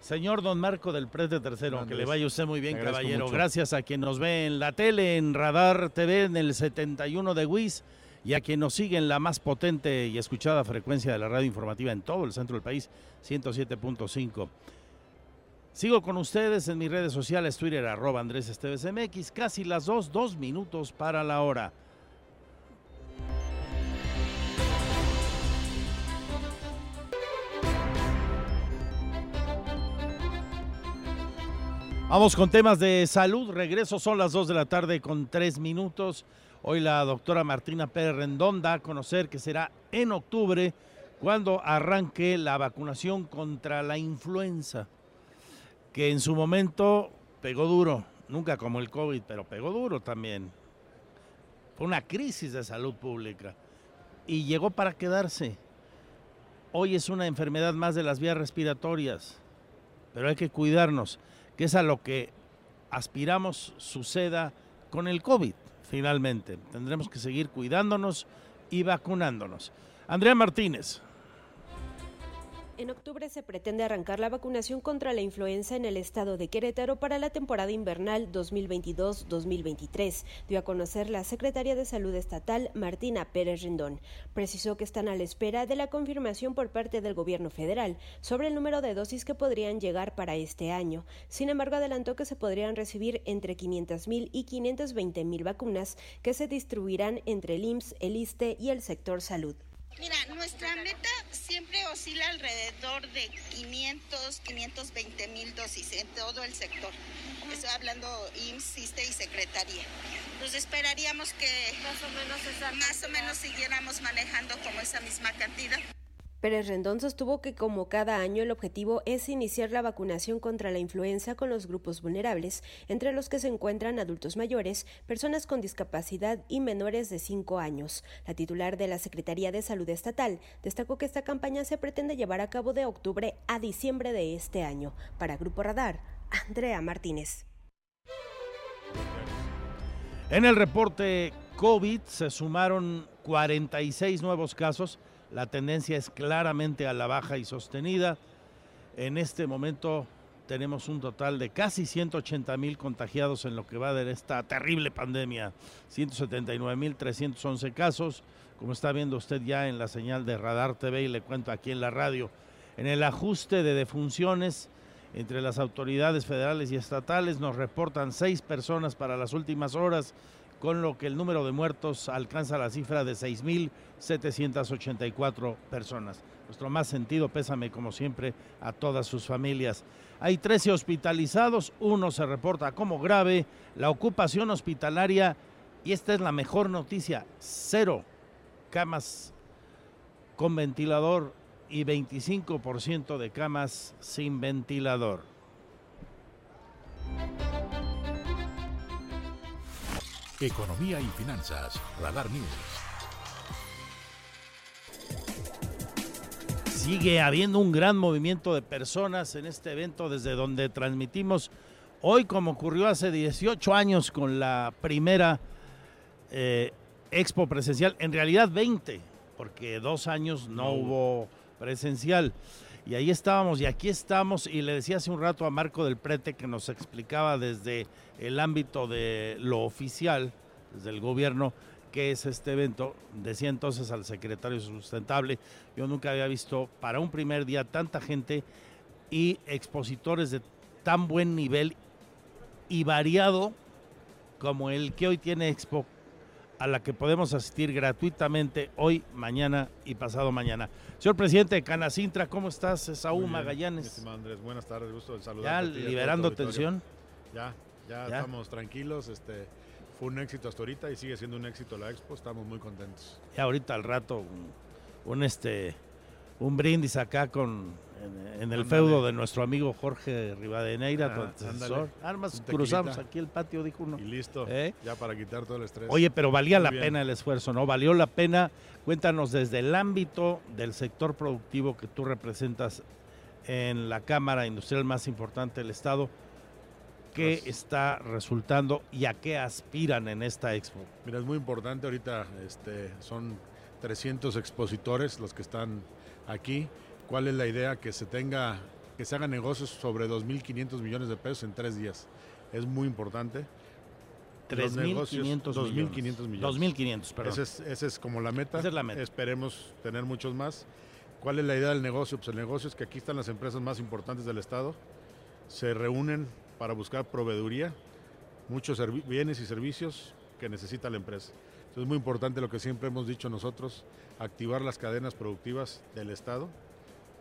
Señor Don Marco del Prete Tercero, que le vaya usted muy bien, caballero. mucho. Gracias a quien nos ve en la tele, en Radar TV, en el 71 de WIS, y a quien nos sigue en la más potente y escuchada frecuencia de la radio informativa en todo el centro del país, 107.5. Sigo con ustedes en mis redes sociales, Twitter, arroba Andrés Esteves MX, casi las dos, dos minutos para la hora. Vamos con temas de salud. Regreso, son las 2 de la tarde con 3 minutos. Hoy la doctora Martina Pérez Rendón da a conocer que será en octubre cuando arranque la vacunación contra la influenza, que en su momento pegó duro, nunca como el COVID, pero pegó duro también. Fue una crisis de salud pública y llegó para quedarse. Hoy es una enfermedad más de las vías respiratorias, pero hay que cuidarnos, que es a lo que aspiramos suceda con el COVID, finalmente. Tendremos que seguir cuidándonos y vacunándonos. Andrea Martínez. En octubre se pretende arrancar la vacunación contra la influenza en el estado de Querétaro para la temporada invernal 2022-2023, dio a conocer la secretaria de Salud Estatal, Martina Pérez Rindón. Precisó que están a la espera de la confirmación por parte del gobierno federal sobre el número de dosis que podrían llegar para este año. Sin embargo, adelantó que se podrían recibir entre 500.000 y 520.000 vacunas que se distribuirán entre el IMSS, el ISTE y el sector salud. Mira, nuestra meta siempre oscila alrededor de 500, 520 mil dosis en todo el sector. Estoy hablando IMSS, y Secretaría. Nos esperaríamos que más o menos, más o menos siguiéramos manejando como esa misma cantidad. Pérez Rendón sostuvo que como cada año el objetivo es iniciar la vacunación contra la influenza con los grupos vulnerables, entre los que se encuentran adultos mayores, personas con discapacidad y menores de 5 años. La titular de la Secretaría de Salud Estatal destacó que esta campaña se pretende llevar a cabo de octubre a diciembre de este año. Para Grupo Radar, Andrea Martínez. En el reporte COVID se sumaron 46 nuevos casos la tendencia es claramente a la baja y sostenida. En este momento tenemos un total de casi 180 mil contagiados en lo que va de esta terrible pandemia. 179 mil 311 casos, como está viendo usted ya en la señal de Radar TV y le cuento aquí en la radio. En el ajuste de defunciones entre las autoridades federales y estatales nos reportan seis personas para las últimas horas con lo que el número de muertos alcanza la cifra de 6.784 personas. Nuestro más sentido pésame, como siempre, a todas sus familias. Hay 13 hospitalizados, uno se reporta como grave, la ocupación hospitalaria, y esta es la mejor noticia, cero camas con ventilador y 25% de camas sin ventilador. Economía y finanzas. Radar News. Sigue habiendo un gran movimiento de personas en este evento desde donde transmitimos hoy como ocurrió hace 18 años con la primera eh, expo presencial, en realidad 20, porque dos años no, hubo presencial. Y ahí estábamos y aquí estamos y le decía hace un rato a Marco del Prete que nos explicaba desde el ámbito de lo oficial, desde el gobierno, qué es este evento. Decía entonces al secretario sustentable, yo nunca había visto para un primer día tanta gente y expositores de tan buen nivel y variado como el que hoy tiene Expo a la que podemos asistir gratuitamente hoy, mañana y pasado mañana. Señor presidente de Canacintra, ¿cómo estás? Saúl Magallanes. Andrés, buenas tardes, gusto de saludar. Ya liberando tensión. Ya, ya, estamos tranquilos, este fue un éxito hasta ahorita y sigue siendo un éxito la expo, estamos muy contentos. Ya ahorita al rato un este un brindis acá con en, el feudo de nuestro amigo Jorge Rivadeneira, tu antecesor. Armas, cruzamos aquí el patio, dijo uno. Y listo, ¿Eh? ya para quitar todo el estrés. Oye, pero valía la pena el esfuerzo, ¿no? Valió la pena. Cuéntanos desde el ámbito del sector productivo que tú representas en la Cámara Industrial más importante del Estado. ¿Qué está resultando y a qué aspiran en esta expo? Mira, es muy importante ahorita, este, son 300 expositores los que están aquí. ¿Cuál es la idea? Que se tenga, que se hagan negocios sobre 2.500 millones de pesos en tres días. Es muy importante. 3.500 2.500 millones. 2.500, perdón. Esa es, como la meta. Esa es la meta. Esperemos tener muchos más. ¿Cuál es la idea del negocio? Pues el negocio es que aquí están las empresas más importantes del Estado. Se reúnen para buscar proveeduría, muchos bienes y servicios que necesita la empresa. Entonces es muy importante lo que siempre hemos dicho nosotros, activar las cadenas productivas del Estado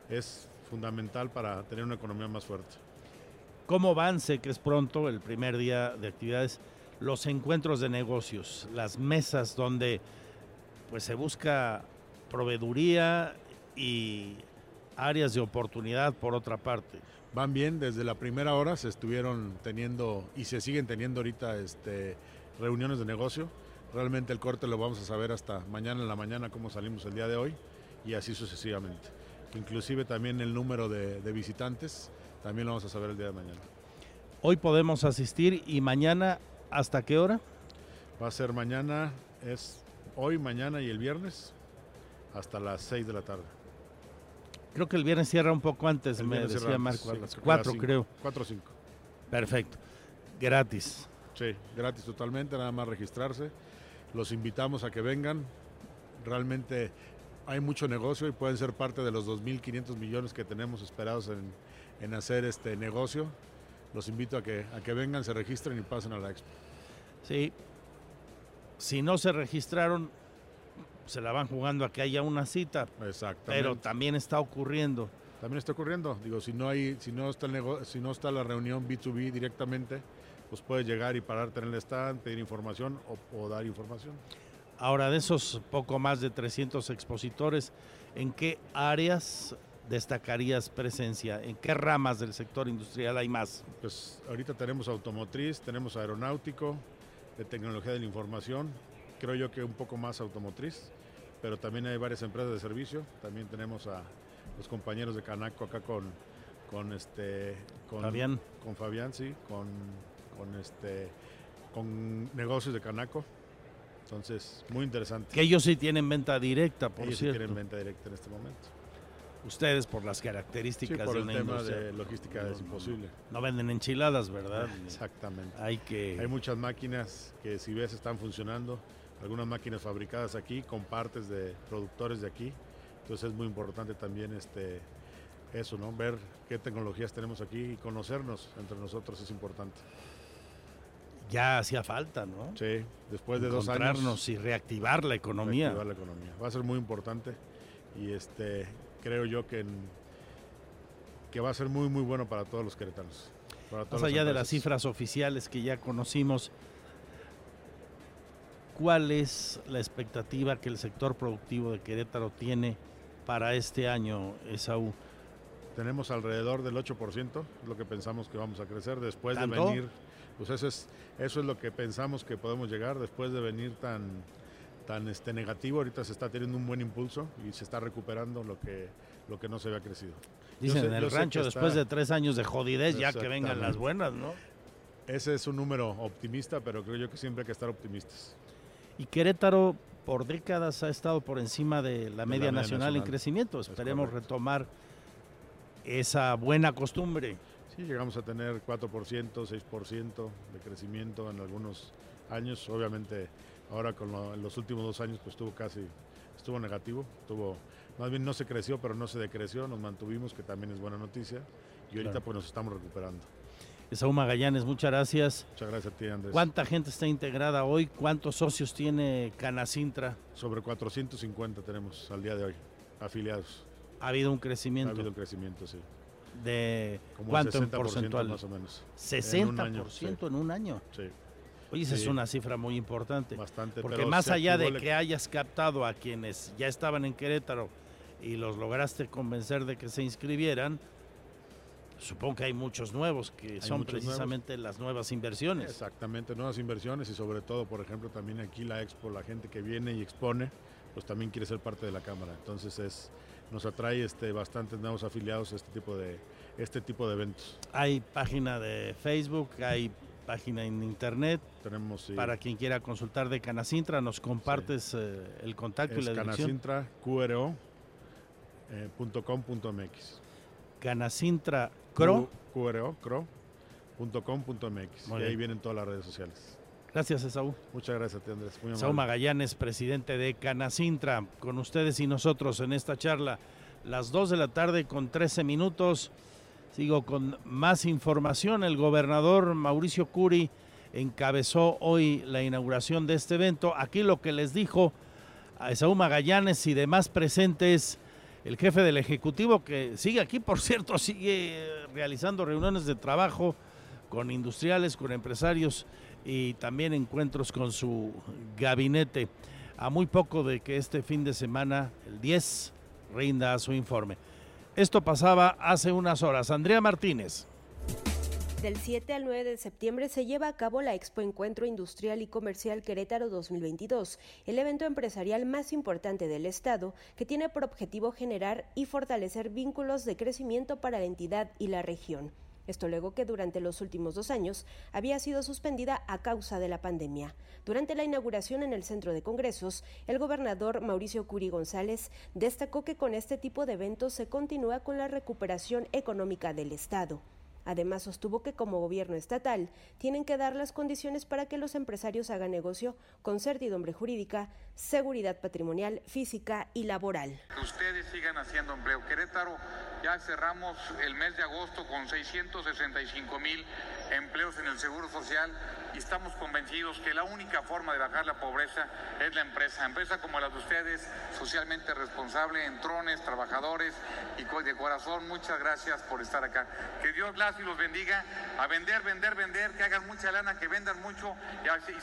es fundamental para tener una economía más fuerte. ¿Cómo van? Sé que es pronto, el primer día de actividades, los encuentros de negocios, las mesas donde pues se busca proveeduría y áreas de oportunidad por otra parte. Van bien, desde la primera hora se estuvieron teniendo y se siguen teniendo ahorita este, reuniones de negocio. Realmente el corte lo vamos a saber hasta mañana en la mañana cómo salimos el día de hoy y así sucesivamente inclusive también el número de, visitantes, también lo vamos a saber el día de mañana. Hoy podemos asistir y mañana, ¿hasta qué hora? Va a ser mañana, es hoy, mañana y el viernes, hasta las 6 de la tarde. Creo que el viernes cierra un poco antes, El me decía Marco, sí, cuatro creo. Cuatro o cinco. Perfecto. Gratis. Sí, gratis totalmente, nada más registrarse. Los invitamos a que vengan. Realmente hay mucho negocio y pueden ser parte de los 2.500 millones que tenemos esperados en, en hacer este negocio. Los invito a que, a que vengan, se registren y pasen a la expo. Sí. Si no se registraron, se la van jugando a que haya una cita. Exactamente. Pero también está ocurriendo. También está ocurriendo. Digo, si no hay, si no está el nego- si no está la reunión B2B directamente, pues puedes llegar y pararte en el stand, pedir información o, o dar información. Ahora, de esos poco más de 300 expositores, ¿en qué áreas destacarías presencia? ¿En qué ramas del sector industrial hay más? Pues ahorita tenemos automotriz, tenemos aeronáutico, de tecnología de la información, creo yo que un poco más automotriz, pero también hay varias empresas de servicio, también tenemos a los compañeros de Canaco acá con, con este con Fabián. con Fabián, sí, con, con este con negocios de Canaco. Entonces, muy interesante. Que ellos sí tienen venta directa, por Ellos sí tienen venta directa en este momento. Ustedes por las características Sí, por de el una tema industria. de logística es imposible. No venden enchiladas, ¿verdad? [LAUGHS] Exactamente. Hay que Hay muchas máquinas que si ves están funcionando, algunas máquinas fabricadas aquí con partes de productores de aquí. Entonces es muy importante también este eso, ¿no? Ver qué tecnologías tenemos aquí y conocernos entre nosotros es importante. Ya hacía falta, ¿no? Sí, después de dos años y reactivar la economía. reactivar la economía. Va a ser muy importante y este creo yo que que va a ser muy muy bueno para todos los queretanos. para Más allá de las cifras oficiales que ya conocimos, ¿cuál es la expectativa que el sector productivo de Querétaro tiene para este año, Esaú? Tenemos alrededor del 8%, es lo que pensamos que vamos a crecer después ¿Tanto? de venir. Pues eso es, eso es lo que pensamos que podemos llegar después de venir tan, tan este, negativo. Ahorita se está teniendo un buen impulso y se está recuperando lo que, lo que no se había crecido. Dicen sé- en el rancho, después está- de tres años de jodidez, ya que vengan las buenas, ¿no? Ese es un número optimista, pero creo yo que siempre hay que estar optimistas. Y Querétaro por décadas ha estado por encima de la media media nacional, en crecimiento. Es Esperemos retomar esa buena costumbre. Sí, llegamos a tener 4%, 6% de crecimiento en algunos años. Obviamente, ahora con lo- en los últimos dos años, pues estuvo casi, estuvo negativo. Estuvo, más bien no se creció, pero no se decreció. Nos mantuvimos, que también es buena noticia. Y ahorita Claro. pues nos estamos recuperando. Esaú Magallanes, muchas gracias. Muchas gracias a ti, Andrés. ¿Cuánta gente está integrada hoy? ¿Cuántos socios tiene Canacintra? Sobre 450 tenemos al día de hoy, afiliados. Ha habido un Ha crecimiento habido un crecimiento, sí. De Como cuánto en 60% porcentual. más o menos. 60% En un año, en un año. Sí. Oye, esa es una cifra muy importante. Bastante, Porque más allá de que hayas captado a quienes ya estaban en Querétaro y los lograste convencer de que se inscribieran, supongo que hay muchos nuevos que son nuevos. precisamente las nuevas inversiones. Exactamente, nuevas inversiones y sobre todo, por ejemplo, también aquí la expo, la gente que viene y expone, pues también quiere ser parte de la cámara. Entonces es, nos atrae este, bastantes nuevos afiliados a este tipo de, este tipo de eventos. Hay página de Facebook, hay página en internet. Tenemos sí, Para quien quiera consultar de Canacintra, nos compartes eh, el contacto y es la dirección. canacintraqro.com.mx. Canacintra Cro. QRO, cro.com.mx. Y Muy ahí bien. vienen todas las redes sociales. Gracias, Esaú. Muchas gracias a ti, Andrés. Muy Saúl amable. Magallanes, presidente de Canacintra, con ustedes y nosotros en esta charla. Las 2 de la tarde con 13 minutos. Sigo con más información. El gobernador Mauricio Curi encabezó hoy la inauguración de este evento. Aquí lo que les dijo a Esaú Magallanes y demás presentes, el jefe del Ejecutivo, que sigue aquí, por cierto, sigue realizando reuniones de trabajo con industriales, con empresarios y también encuentros con su gabinete. A muy poco de que este fin de semana, el 10, rinda su informe. Esto pasaba hace unas horas. Andrea Martínez. Del 7 al 9 de septiembre se lleva a cabo la Expo Encuentro Industrial y Comercial Querétaro 2022, el evento empresarial más importante del Estado que tiene por objetivo generar y fortalecer vínculos de crecimiento para la entidad y la región. Esto luego que durante los últimos dos años había sido suspendida a causa de la pandemia. Durante la inauguración en el centro de congresos, el gobernador Mauricio Curi González destacó que con este tipo de eventos se continúa con la recuperación económica del Estado. Además, sostuvo que como gobierno estatal tienen que dar las condiciones para que los empresarios hagan negocio con certidumbre jurídica, seguridad patrimonial, física y laboral. Ustedes sigan haciendo empleo. Querétaro, ya cerramos el mes de agosto con 665 mil empleos en el Seguro Social y estamos convencidos que la única forma de bajar la pobreza es la empresa. Empresa como la de ustedes, socialmente responsable, entrones, trabajadores y de corazón, muchas gracias por estar acá. Que Dios las y los bendiga a vender, vender, vender, que hagan mucha lana, que vendan mucho y, y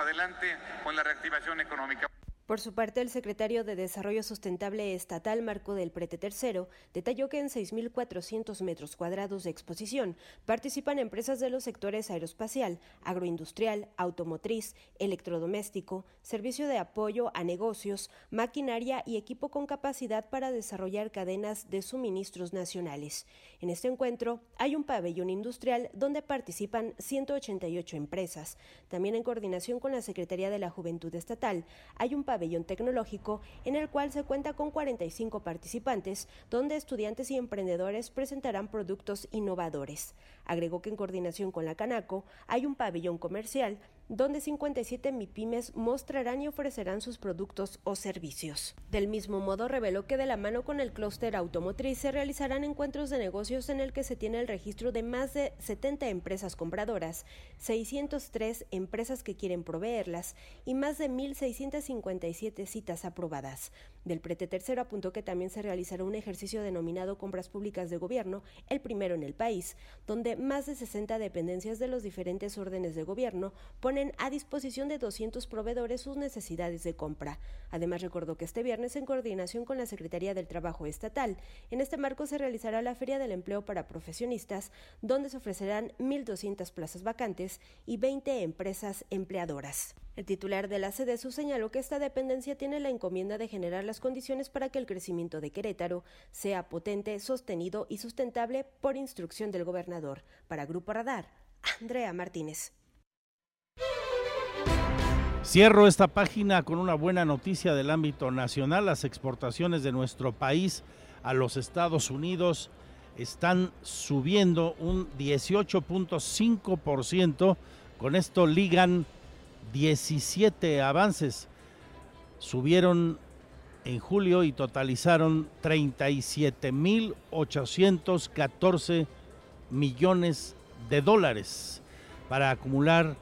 adelante con la reactivación económica. Por su parte, el secretario de Desarrollo Sustentable Estatal, Marco del Prete III, detalló que en 6.400 metros cuadrados de exposición participan empresas de los sectores aeroespacial, agroindustrial, automotriz, electrodoméstico, servicio de apoyo a negocios, maquinaria y equipo con capacidad para desarrollar cadenas de suministros nacionales. En este encuentro hay un pabellón industrial donde participan 188 empresas. También en coordinación con la Secretaría de la Juventud Estatal, hay un pabellón tecnológico en el cual se cuenta con 45 participantes, donde estudiantes y emprendedores presentarán productos innovadores. Agregó que en coordinación con la Canaco hay un pabellón comercial donde 57 MIPIMES mostrarán y ofrecerán sus productos o servicios. Del mismo modo, reveló que de la mano con el clúster automotriz se realizarán encuentros de negocios en el que se tiene el registro de más de 70 empresas compradoras, 603 empresas que quieren proveerlas y más de 1.657 citas aprobadas. Del prete tercero apuntó que también se realizará un ejercicio denominado compras públicas de gobierno, el primero en el país, donde más de 60 dependencias de los diferentes órdenes de gobierno ponen a disposición de 200 proveedores sus necesidades de compra. Además, recordó que este viernes, en coordinación con la Secretaría del Trabajo Estatal, en este marco se realizará la Feria del Empleo para Profesionistas, donde se ofrecerán 1.200 plazas vacantes y 20 empresas empleadoras. El titular de la CDSU señaló que esta dependencia tiene la encomienda de generar las condiciones para que el crecimiento de Querétaro sea potente, sostenido y sustentable por instrucción del gobernador. Para Grupo Radar, Andrea Martínez. Cierro esta página con una buena noticia del ámbito nacional. Las exportaciones de nuestro país a los Estados Unidos están subiendo un 18.5%. Con esto ligan 17 avances. Subieron en julio y totalizaron 37.814 millones de dólares para acumular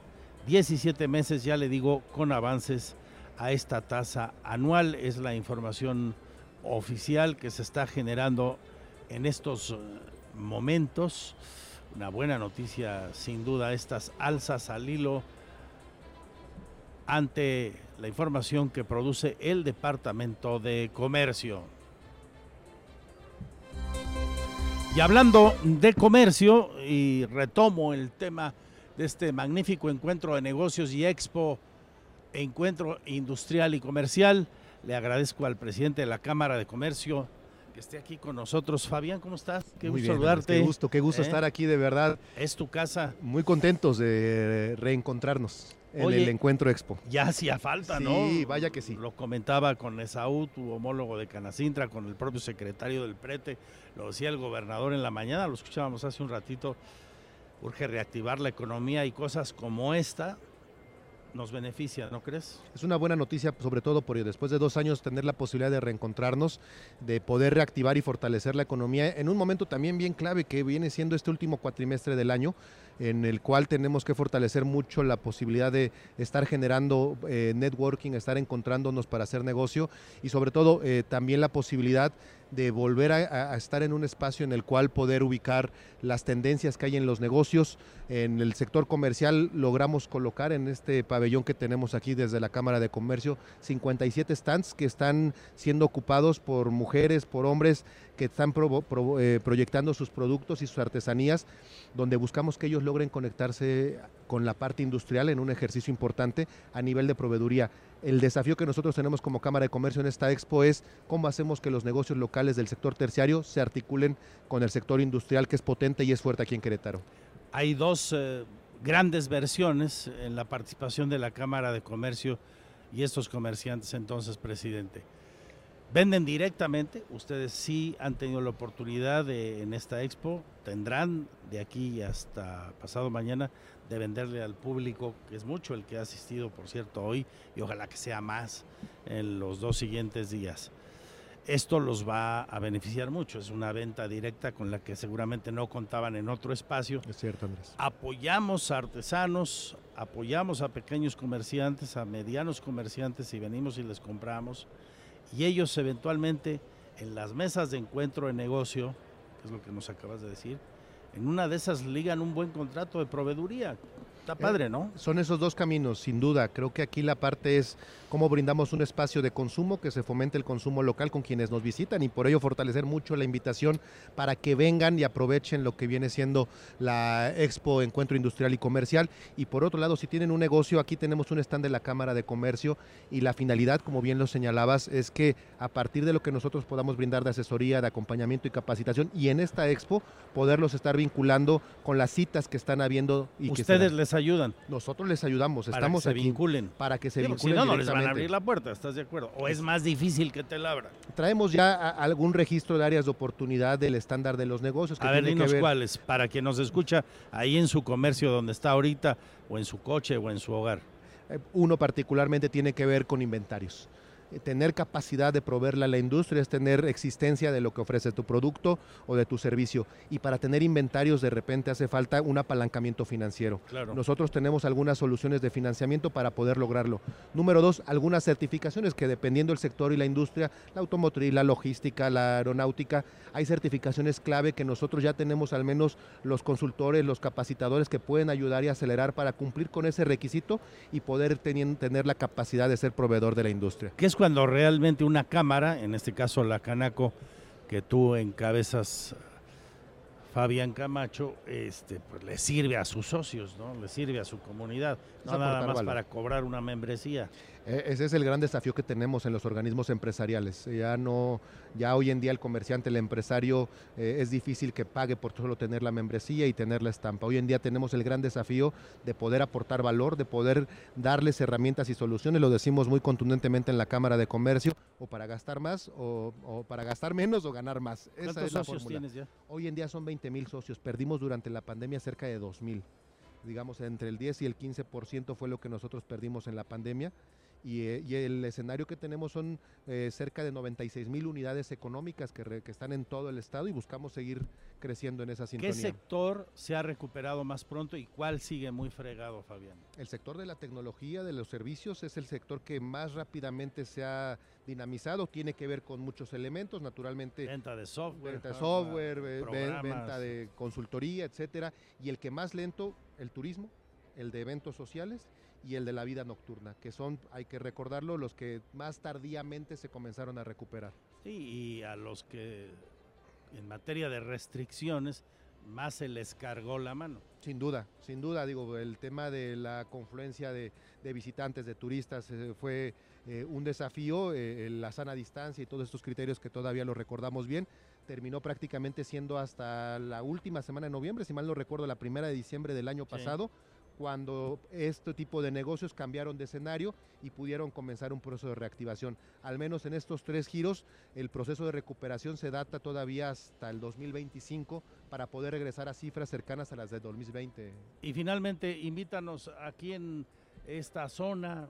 17 meses, ya le digo, con avances a esta tasa anual. Es la información oficial que se está generando en estos eh, momentos. Una buena noticia, sin duda, estas alzas al hilo ante la información que produce el Departamento de Comercio. Y hablando de comercio, y retomo el tema de este magnífico encuentro de negocios y expo, encuentro industrial y comercial, le agradezco al presidente de la Cámara de Comercio que esté aquí con nosotros. Fabián, ¿cómo estás? Qué gusto saludarte. Qué gusto, qué gusto ¿Eh? estar aquí, de verdad. Es tu casa. Muy contentos de reencontrarnos en el encuentro Expo. Ya hacía falta, ¿no? Sí, vaya que sí. Lo comentaba con Esaú, tu homólogo de Canacintra, con el propio secretario del Prete, lo decía el gobernador en la mañana, lo escuchábamos hace un ratito. Urge reactivar la economía y cosas como esta nos beneficia, ¿no crees? Es una buena noticia, sobre todo porque después de dos años tener la posibilidad de reencontrarnos, de poder reactivar y fortalecer la economía en un momento también bien clave que viene siendo este último cuatrimestre del año, en el cual tenemos que fortalecer mucho la posibilidad de estar generando eh, networking, estar encontrándonos para hacer negocio y sobre todo eh, también la posibilidad de volver a, estar en un espacio en el cual poder ubicar las tendencias que hay en los negocios. En el sector comercial logramos colocar en este pabellón que tenemos aquí desde la Cámara de Comercio 57 stands que están siendo ocupados por mujeres, por hombres que están eh, proyectando sus productos y sus artesanías, donde buscamos que ellos logren conectarse con la parte industrial en un ejercicio importante a nivel de proveeduría. El desafío que nosotros tenemos como Cámara de Comercio en esta expo es cómo hacemos que los negocios locales del sector terciario se articulen con el sector industrial que es potente y es fuerte aquí en Querétaro. Hay dos eh, grandes versiones en la participación de la Cámara de Comercio y estos comerciantes entonces, presidente. Venden directamente, ustedes sí han tenido la oportunidad de, en esta expo, tendrán de aquí hasta pasado mañana de venderle al público, que es mucho el que ha asistido, por cierto, hoy, y ojalá que sea más en los dos siguientes días. Esto los va a beneficiar mucho, es una venta directa con la que seguramente no contaban en otro espacio. Es cierto, Andrés. Apoyamos a artesanos, apoyamos a pequeños comerciantes, a medianos comerciantes y venimos y les compramos y ellos eventualmente en las mesas de encuentro de negocio, que es lo que nos acabas de decir, en una de esas ligan un buen contrato de proveeduría. Está padre, ¿no? Eh, son esos dos caminos, sin duda. Creo que aquí la parte es cómo brindamos un espacio de consumo, que se fomente el consumo local con quienes nos visitan y por ello fortalecer mucho la invitación para que vengan y aprovechen lo que viene siendo la Expo Encuentro Industrial y Comercial. Y por otro lado, si tienen un negocio, aquí tenemos un stand de la Cámara de Comercio y la finalidad, como bien lo señalabas, es que a partir de lo que nosotros podamos brindar de asesoría, de acompañamiento y capacitación y en esta Expo poderlos estar vinculando con las citas que están habiendo y Ustedes que les ayudan. Nosotros les ayudamos, para estamos que se aquí vinculen. para que se Digo, vinculen Si no, no les van a abrir la puerta, ¿estás de acuerdo? ¿O es más difícil que te la abran? Traemos ya a- algún registro de áreas de oportunidad del estándar de los negocios. Que A ver, dinos ver- cuáles, para quien nos escucha ahí en su comercio donde está ahorita, o en su coche, o en su hogar. Eh, Uno particularmente tiene que ver con inventarios. Tener capacidad de proveerle a la industria es tener existencia de lo que ofrece tu producto o de tu servicio. Y para tener inventarios de repente hace falta un apalancamiento financiero. Claro. Nosotros tenemos algunas soluciones de financiamiento para poder lograrlo. Número dos, algunas certificaciones que dependiendo del sector y la industria, la automotriz, la logística, la aeronáutica, hay certificaciones clave que nosotros ya tenemos al menos los consultores, los capacitadores que pueden ayudar y acelerar para cumplir con ese requisito y poder tener la capacidad de ser proveedor de la industria. es cuando realmente una cámara, en este caso la Canaco, que tú encabezas, Fabián Camacho, este, pues le sirve a sus socios, ¿no? Le sirve a su comunidad, no nada más valor. para cobrar una membresía. Eh, Ese es el gran desafío que tenemos en los organismos empresariales. Ya no, ya hoy en día el comerciante, el empresario, eh, es difícil que pague por solo tener la membresía y tener la estampa. Hoy en día tenemos el gran desafío de poder aportar valor, de poder darles herramientas y soluciones. Lo decimos muy contundentemente en la Cámara de Comercio, o para gastar más, o, o para gastar menos o ganar más. Esa ¿Cuántos es la socios tienes ya? Hoy en día son 20 mil socios. Perdimos durante la pandemia cerca de 2 mil. Digamos, entre el 10 y el 15% fue lo que nosotros perdimos en la pandemia. Y, eh, y el escenario que tenemos son eh, cerca de 96 mil unidades económicas que, re- que están en todo el estado y buscamos seguir creciendo en esa ¿Qué sintonía. sector se ha recuperado más pronto y cuál sigue muy fregado, Fabián? El sector de la tecnología, de los servicios, es el sector que más rápidamente se ha dinamizado. Tiene que ver con muchos elementos, naturalmente. Venta de software. Venta de software, programas. venta de consultoría, etcétera. Y el que más lento, el turismo, el de eventos sociales y el de la vida nocturna, que son, hay que recordarlo, los que más tardíamente se comenzaron a recuperar. Sí, y a los que en materia de restricciones más se les cargó la mano. Sin duda, sin duda, digo, el tema de la confluencia de, de visitantes, de turistas, eh, fue eh, un desafío, eh, la sana distancia y todos estos criterios que todavía lo recordamos bien, terminó prácticamente siendo hasta la última semana de noviembre, si mal no recuerdo, la primera de diciembre del año Sí. Cuando este tipo de negocios cambiaron de escenario y pudieron comenzar un proceso de reactivación. Al menos en estos tres giros, el proceso de recuperación se data todavía hasta el 2025 para poder regresar a cifras cercanas a las de 2020. Y finalmente, invítanos aquí en esta zona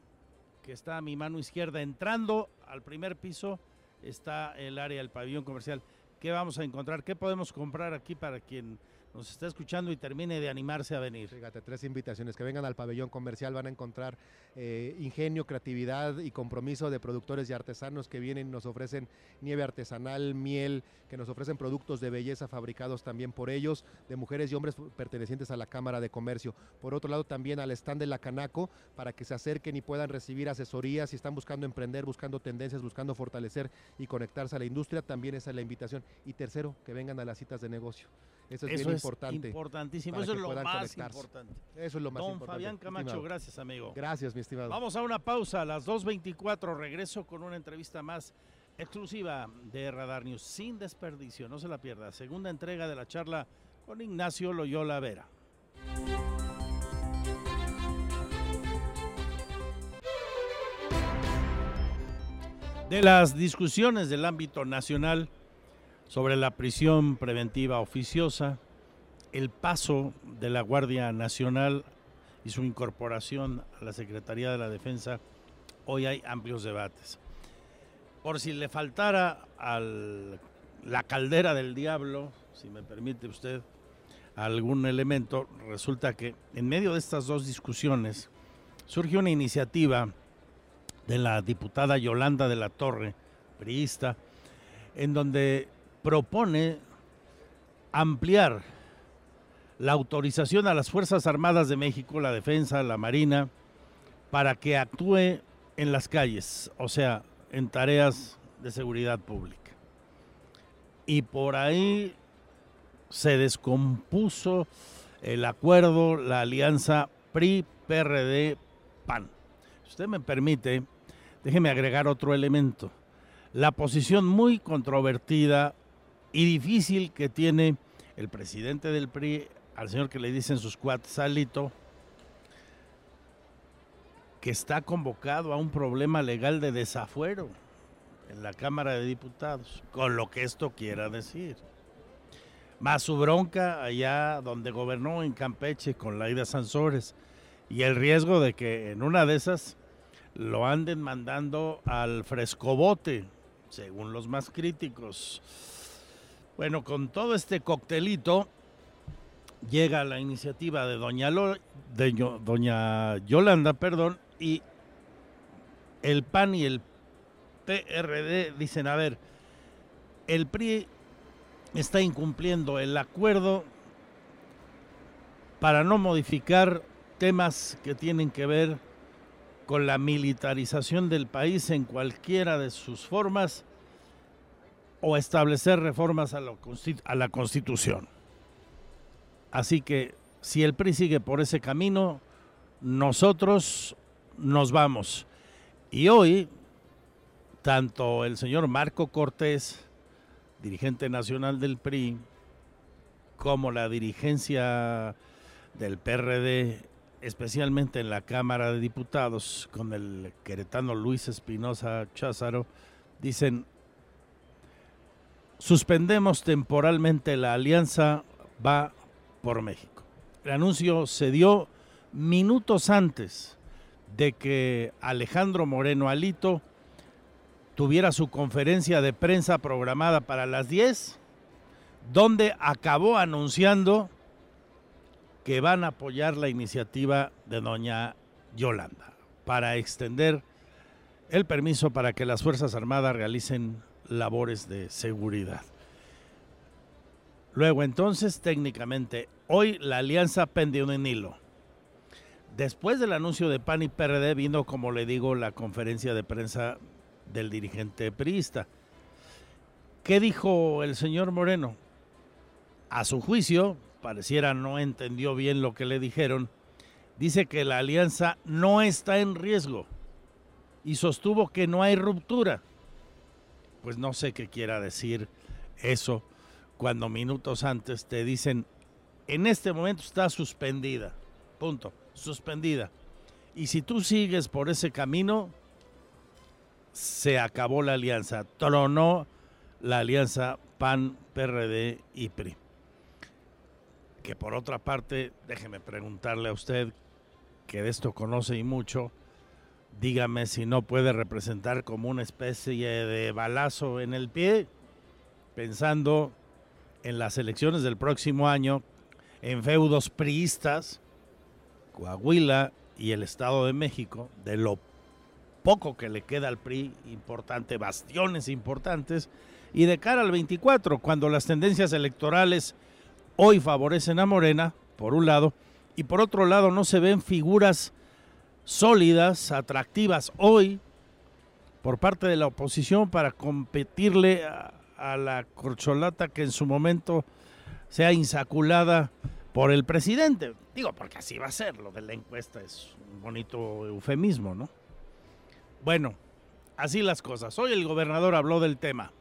que está a mi mano izquierda, entrando al primer piso, está el área del pabellón comercial. ¿Qué vamos a encontrar? ¿Qué podemos comprar aquí para quien nos está escuchando y termine de animarse a venir? Fíjate, tres invitaciones. Que vengan al pabellón comercial, van a encontrar eh, ingenio, creatividad y compromiso de productores y artesanos que vienen y nos ofrecen nieve artesanal, miel, que nos ofrecen productos de belleza fabricados también por ellos, de mujeres y hombres pertenecientes a la Cámara de Comercio. Por otro lado, también al stand de la Canaco, para que se acerquen y puedan recibir asesorías si están buscando emprender, buscando tendencias, buscando fortalecer y conectarse a la industria, también esa es la invitación. Y tercero, que vengan a las citas de negocio Eso es bien importante. Importantísimo, eso es lo más importante. Eso es lo más Don importante. Fabián Camacho, gracias amigo. Gracias, mi estimado. Vamos a una pausa a las 2.24, regreso con una entrevista más exclusiva de Radar News, sin desperdicio, no se la pierda. Segunda entrega de la charla con Ignacio Loyola Vera. De las discusiones del ámbito nacional sobre la prisión preventiva oficiosa, el paso de la Guardia Nacional y su incorporación a la Secretaría de la Defensa, hoy hay amplios debates. Por si le faltara a la caldera del diablo, si me permite usted, algún elemento, resulta que en medio de estas dos discusiones surge una iniciativa de la diputada Yolanda de la Torre, priista, en donde propone ampliar la autorización a las Fuerzas Armadas de México, la Defensa, la Marina, para que actúe en las calles, o sea, en tareas de seguridad pública. Y por ahí se descompuso el acuerdo, la alianza PRI-PRD-PAN. Si usted me permite, déjeme agregar otro elemento. La posición muy controvertida y difícil que tiene el presidente del PRI, al señor que le dicen sus cuates, Salito, que está convocado a un problema legal de desafuero en la Cámara de Diputados, con lo que esto quiera decir. Más su bronca allá donde gobernó en Campeche con Laida Sansores y el riesgo de que en una de esas lo anden mandando al frescobote, según los más críticos. Bueno, con todo este coctelito llega la iniciativa de doña, de doña Yolanda, perdón, y el PAN y el PRD dicen, a ver, el PRI está incumpliendo el acuerdo para no modificar temas que tienen que ver con la militarización del país en cualquiera de sus formas o establecer reformas a la Constitución. Así que si el PRI sigue por ese camino, nosotros nos vamos. Y hoy, tanto el señor Marco Cortés, dirigente nacional del PRI, como la dirigencia del PRD especialmente en la Cámara de Diputados, con el queretano Luis Espinosa Cházaro, dicen, suspendemos temporalmente la alianza, va por México. El anuncio se dio minutos antes de que Alejandro Moreno Alito tuviera su conferencia de prensa programada para las 10, donde acabó anunciando que van a apoyar la iniciativa de doña Yolanda para extender el permiso para que las Fuerzas Armadas realicen labores de seguridad. Luego entonces, técnicamente, hoy la alianza pendió un hilo. Después del anuncio de PAN y PRD vino, como le digo, la conferencia de prensa del dirigente priista. ¿Qué dijo el señor Moreno? A su juicio, pareciera no entendió bien lo que le dijeron, dice que la alianza no está en riesgo y sostuvo que no hay ruptura. Pues no sé qué quiera decir eso cuando minutos antes te dicen, en este momento está suspendida, punto, suspendida. Y si tú sigues por ese camino, se acabó la alianza, tronó la alianza PAN, PRD y que por otra parte, déjeme preguntarle a usted, que de esto conoce y mucho, dígame si no puede representar como una especie de balazo en el pie, pensando en las elecciones del próximo año, en feudos priistas, Coahuila y el Estado de México, de lo poco que le queda al PRI, importante, bastiones importantes, y de cara al 24, cuando las tendencias electorales hoy favorecen a Morena, por un lado, y por otro lado no se ven figuras sólidas, atractivas hoy por parte de la oposición para competirle a, la corcholata que en su momento sea insaculada por el presidente. Digo, porque así va a ser, lo de la encuesta es un bonito eufemismo, ¿no? Bueno, así las cosas. Hoy el gobernador habló del tema.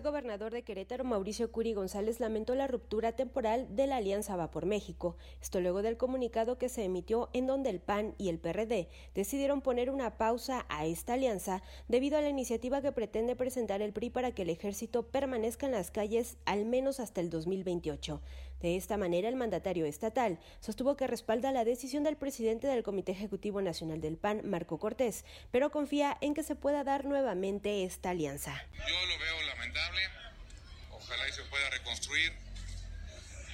El gobernador de Querétaro, Mauricio Curi González, lamentó la ruptura temporal de la Alianza Va por México. Esto luego del comunicado que se emitió en donde el PAN y el PRD decidieron poner una pausa a esta alianza debido a la iniciativa que pretende presentar el PRI para que el ejército permanezca en las calles al menos hasta el 2028. De esta manera, el mandatario estatal sostuvo que respalda la decisión del presidente del Comité Ejecutivo Nacional del PAN, Marco Cortés, pero confía en que se pueda dar nuevamente esta alianza. Yo lo veo lamentable, ojalá y se pueda reconstruir.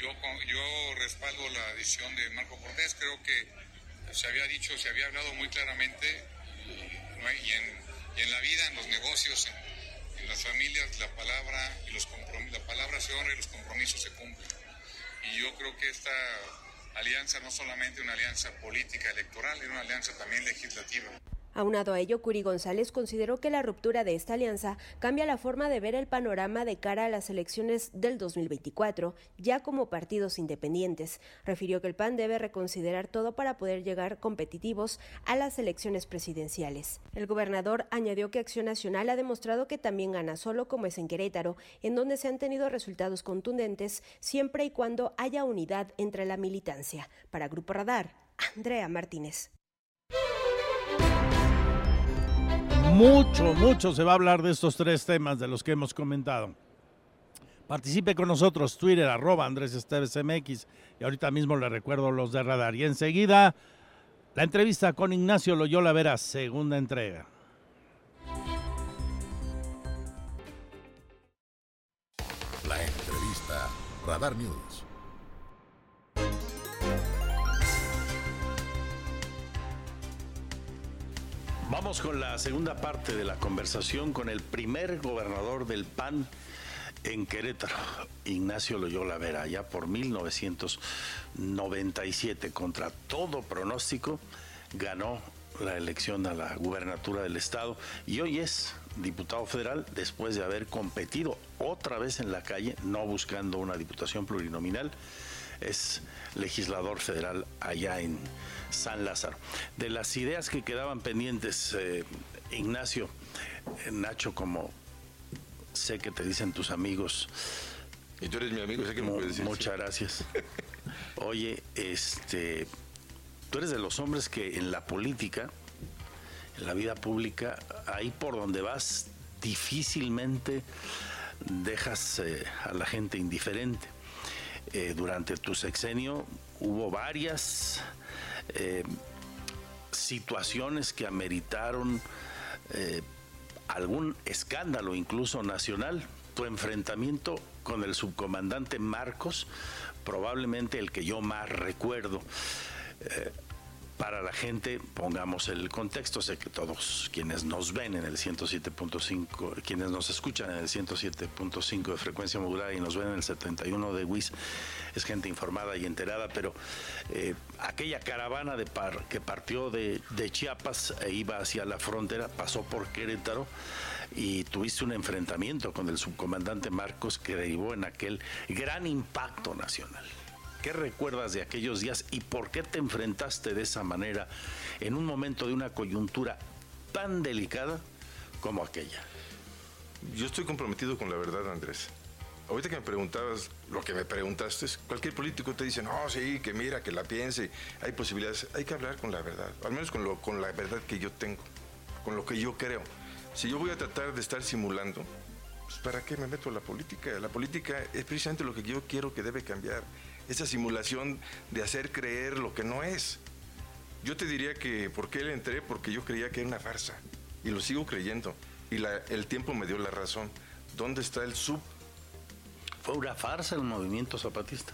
Yo, respaldo la decisión de Marco Cortés, creo que se había dicho, se había hablado muy claramente, y, en, la vida, en los negocios, en, las familias, la palabra, y los la palabra se honra y los compromisos se cumplen. Y yo creo que esta alianza no solamente una alianza política electoral, es una alianza también legislativa. Aunado a ello, Curi González consideró que la ruptura de esta alianza cambia la forma de ver el panorama de cara a las elecciones del 2024, ya como partidos independientes. Refirió que el PAN debe reconsiderar todo para poder llegar competitivos a las elecciones presidenciales. El gobernador añadió que Acción Nacional ha demostrado que también gana solo como es en Querétaro, en donde se han tenido resultados contundentes siempre y cuando haya unidad entre la militancia. Para Grupo Radar, Andrea Martínez. Mucho, mucho se va a hablar de estos tres temas de los que hemos comentado. Participe con nosotros, Twitter, arroba Andrés Esteves MX. Y ahorita mismo le recuerdo los de radar. Y enseguida, la entrevista con Ignacio Loyola Vera, segunda entrega. La entrevista, Radar News. Vamos con la segunda parte de la conversación con el primer gobernador del PAN en Querétaro, Ignacio Loyola Vera, ya por 1997, contra todo pronóstico, ganó la elección a la gubernatura del estado y hoy es diputado federal después de haber competido otra vez en la calle, no buscando una diputación plurinominal, es legislador federal allá en San Lázaro. De las ideas que quedaban pendientes, eh, Ignacio, eh, Nacho, como sé que te dicen tus amigos. Y tú eres mi amigo, sé que me puedes decir. Muchas gracias. [LAUGHS] Oye, este, tú eres de los hombres que en la política, en la vida pública, ahí por donde vas, difícilmente dejas eh, a la gente indiferente. durante tu sexenio hubo varias eh, situaciones que ameritaron eh, algún escándalo incluso nacional. Tu enfrentamiento con el subcomandante Marcos, probablemente el que yo más recuerdo. Eh, para la gente, pongamos el contexto, sé que todos quienes nos ven en el 107.5, quienes nos escuchan en el 107.5 de frecuencia modulada y nos ven en el 71 de WIS, es gente informada y enterada, pero eh, aquella caravana de par, que partió de, de Chiapas e iba hacia la frontera, pasó por Querétaro y tuviste un enfrentamiento con el subcomandante Marcos que derivó en aquel gran impacto nacional. ¿Qué recuerdas de aquellos días y por qué te enfrentaste de esa manera en un momento de una coyuntura tan delicada como aquella? Yo estoy comprometido con la verdad, Andrés. Ahorita que me preguntabas lo que me preguntaste, cualquier político te dice, no, sí, que mira, que la piense, hay posibilidades. Hay que hablar con la verdad, al menos con, lo, con la verdad que yo tengo, con lo que yo creo. Si yo voy a tratar de estar simulando, pues ¿para qué me meto a la política? La política es precisamente lo que yo quiero que debe cambiar esa simulación de hacer creer lo que no es. Yo te diría que, ¿por qué le entré? Porque yo creía que era una farsa. Y lo sigo creyendo. Y el tiempo me dio la razón. ¿Dónde está el sub? Fue una farsa el movimiento zapatista.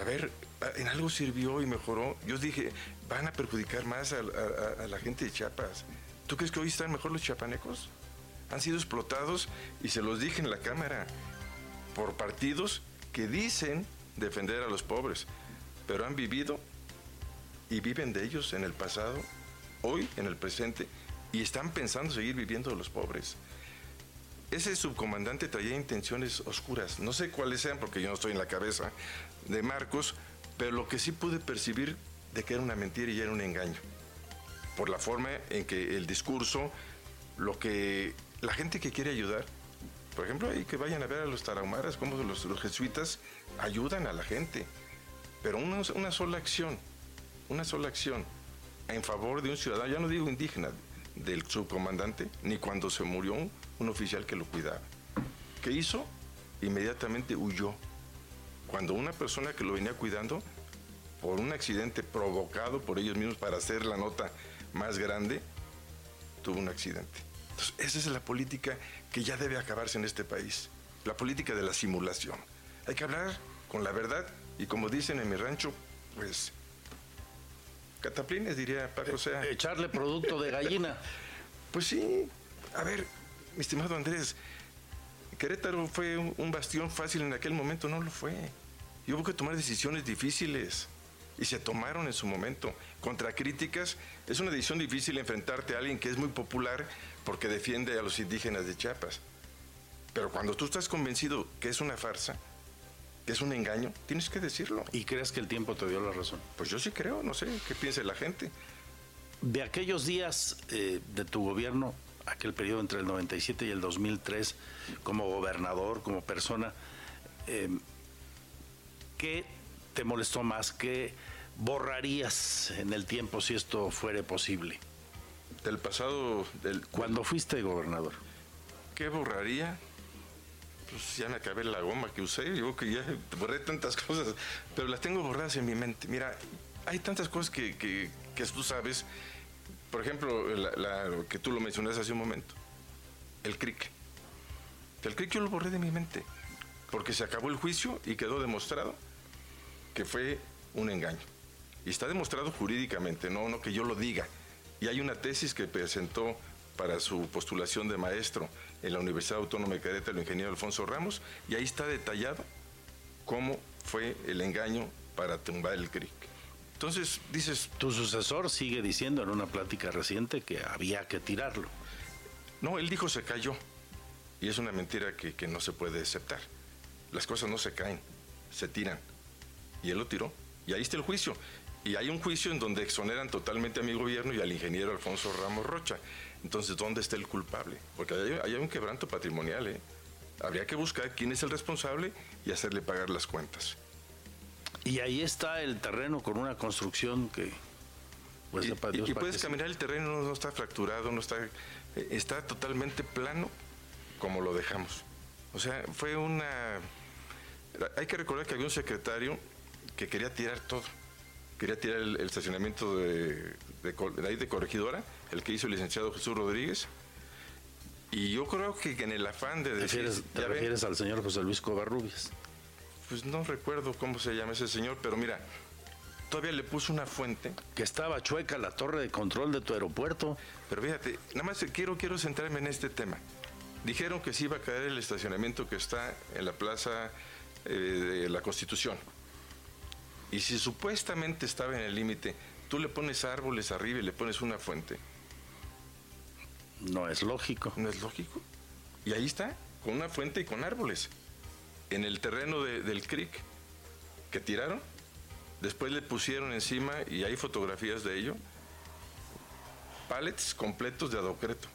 A ver, en algo sirvió y mejoró. Yo dije, van a perjudicar más a, a la gente de Chiapas. ¿Tú crees que hoy están mejor los chiapanecos? Han sido explotados y se los dije en la Cámara por partidos que dicen defender a los pobres, pero han vivido y viven de ellos en el pasado, hoy, en el presente, y están pensando seguir viviendo de los pobres. ese subcomandante traía intenciones oscuras. No sé cuáles sean porque yo no estoy en la cabeza de Marcos, pero lo que sí pude percibir de que era una mentira y era un engaño. Por la forma en que el discurso, lo que la gente que quiere ayudar, por ejemplo, hay que vayan a ver a los tarahumaras, cómo los, los jesuitas ayudan a la gente. Pero una, una sola acción, una sola acción en favor de un ciudadano, ya no digo indígena, del subcomandante, ni cuando se murió un, oficial que lo cuidaba. ¿Qué hizo? Inmediatamente huyó. Cuando una persona que lo venía cuidando, por un accidente provocado por ellos mismos para hacer la nota más grande, tuvo un accidente. Esa es la política que ya debe acabarse en este país. La política de la simulación. Hay que hablar con la verdad y como dicen en mi rancho, pues cataplines, diría Paco Sea. Echarle producto de gallina. [LAUGHS] pues sí. A ver, mi estimado Andrés, Querétaro fue un, un bastión fácil en aquel momento, no lo fue. Y hubo que tomar decisiones difíciles. Y se tomaron en su momento. Contra críticas, es una decisión difícil enfrentarte a alguien que es muy popular porque defiende a los indígenas de Chiapas. Pero cuando tú estás convencido que es una farsa, que es un engaño, tienes que decirlo. ¿Y crees que el tiempo te dio la razón? Pues yo sí creo, no sé qué piensa la gente. De aquellos días eh, de tu gobierno, aquel periodo entre el 97 y el 2003, como gobernador, como persona, eh, ¿qué te molestó más? ¿Qué borrarías en el tiempo si esto fuere posible? Del pasado, del... Cuando fuiste gobernador. ¿Qué borraría? Pues ya me acabé la goma que usé, yo que ya [LAUGHS] borré tantas cosas, pero las tengo borradas en mi mente. Mira, hay tantas cosas que, que, que tú sabes, por ejemplo, la, la, que tú lo mencionaste hace un momento, el CRIC. El CRIC yo lo borré de mi mente, porque se acabó el juicio y quedó demostrado que fue un engaño. Y está demostrado jurídicamente, no, no que yo lo diga. Y hay una tesis que presentó para su postulación de maestro en la Universidad Autónoma de Querétaro, el ingeniero Alfonso Ramos, y ahí está detallado cómo fue el engaño para tumbar el CRIC. Entonces, dices... Tu sucesor sigue diciendo en una plática reciente que había que tirarlo. No, él dijo se cayó. Y es una mentira que, que no se puede aceptar. Las cosas no se caen, se tiran. Y él lo tiró. Y ahí está el juicio. Y hay un juicio en donde exoneran totalmente a mi gobierno y al ingeniero Alfonso Ramos Rocha. Entonces, ¿dónde está el culpable? Porque hay, hay un quebranto patrimonial. ¿eh? Habría que buscar quién es el responsable y hacerle pagar las cuentas. Y ahí está el terreno con una construcción que... Pues, y, Dios, y, y puedes caminar el terreno, no, no, está fracturado, no está, eh, está totalmente plano como lo dejamos. O sea, fue una... Hay que recordar que había un secretario que quería tirar todo. Quería tirar el, el estacionamiento de, de, de, ahí de corregidora, el que hizo el licenciado Jesús Rodríguez. Y yo creo que en el afán de decir... ¿Te refieres, te refieres al señor José Luis Covarrubias? Pues no recuerdo cómo se llama ese señor, pero mira, todavía le puso una fuente. Que estaba chueca la torre de control de tu aeropuerto. Pero fíjate, nada más quiero, quiero centrarme en este tema. Dijeron que se iba a caer el estacionamiento que está en la plaza eh, de la Constitución. Y si supuestamente estaba en el límite, tú le pones árboles arriba y le pones una fuente. No es lógico. No es lógico. Y ahí está, con una fuente y con árboles. En el terreno de, del creek que tiraron, después le pusieron encima, y hay fotografías de ello, pallets completos de adocreto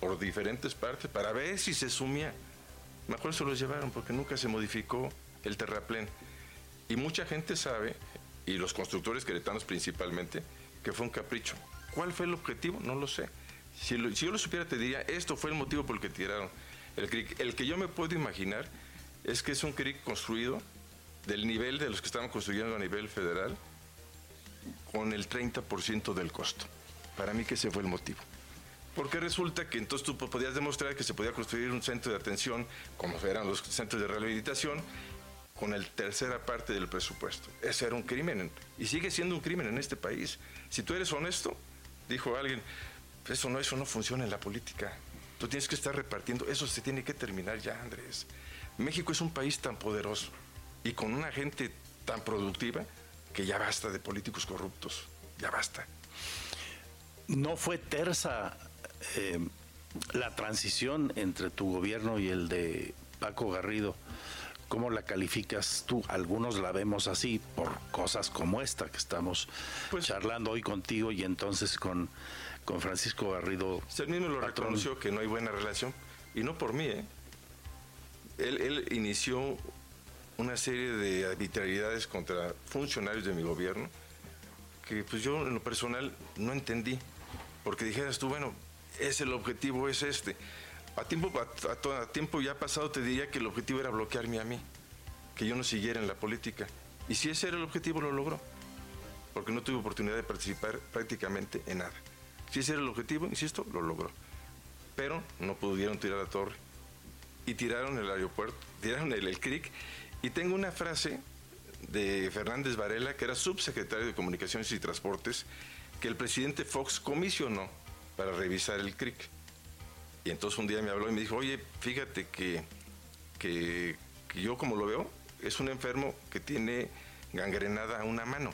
por diferentes partes para ver si se sumía. Mejor se los llevaron porque nunca se modificó el terraplén. Y mucha gente sabe, y los constructores queretanos principalmente, que fue un capricho. ¿Cuál fue el objetivo? No lo sé. Si, lo, si yo lo supiera, te diría, esto fue el motivo por el que tiraron el creek. El que yo me puedo imaginar es que es un creek construido del nivel de los que estaban construyendo a nivel federal con el 30% del costo. Para mí que ese fue el motivo. Porque resulta que entonces tú podías demostrar que se podía construir un centro de atención, como eran los centros de rehabilitación, con el tercera parte del presupuesto. Ese era un crimen y sigue siendo un crimen en este país. Si tú eres honesto, dijo alguien, eso no, eso no funciona en la política. Tú tienes que estar repartiendo, eso se tiene que terminar ya, Andrés. México es un país tan poderoso y con una gente tan productiva que ya basta de políticos corruptos, ya basta. No fue tersa eh, la transición entre tu gobierno y el de Paco Garrido, ¿cómo la calificas tú? Algunos la vemos así por cosas como esta que estamos Pues charlando hoy contigo y entonces con, con Francisco Garrido. Él mismo lo reconoció que no hay buena relación y no por mí, ¿eh? Él, él inició una serie de arbitrariedades contra funcionarios de mi gobierno que pues yo en lo personal no entendí. Porque dijeras tú, bueno, es el objetivo, es este. A tiempo, a, a a tiempo ya pasado te diría que el objetivo era bloquearme a mí, que yo no siguiera en la política. Y si ese era el objetivo, lo logró. Porque no tuve oportunidad de participar prácticamente en nada. Si ese era el objetivo, insisto, lo logró. Pero no pudieron tirar la torre. Y tiraron el aeropuerto, tiraron el, el CRIC. Y tengo una frase de Fernández Varela, que era subsecretario de Comunicaciones y Transportes, que el presidente Fox comisionó para revisar el CRIC. Y entonces un día me habló y me dijo, oye, fíjate que, que, que yo como lo veo, es un enfermo que tiene gangrenada una mano,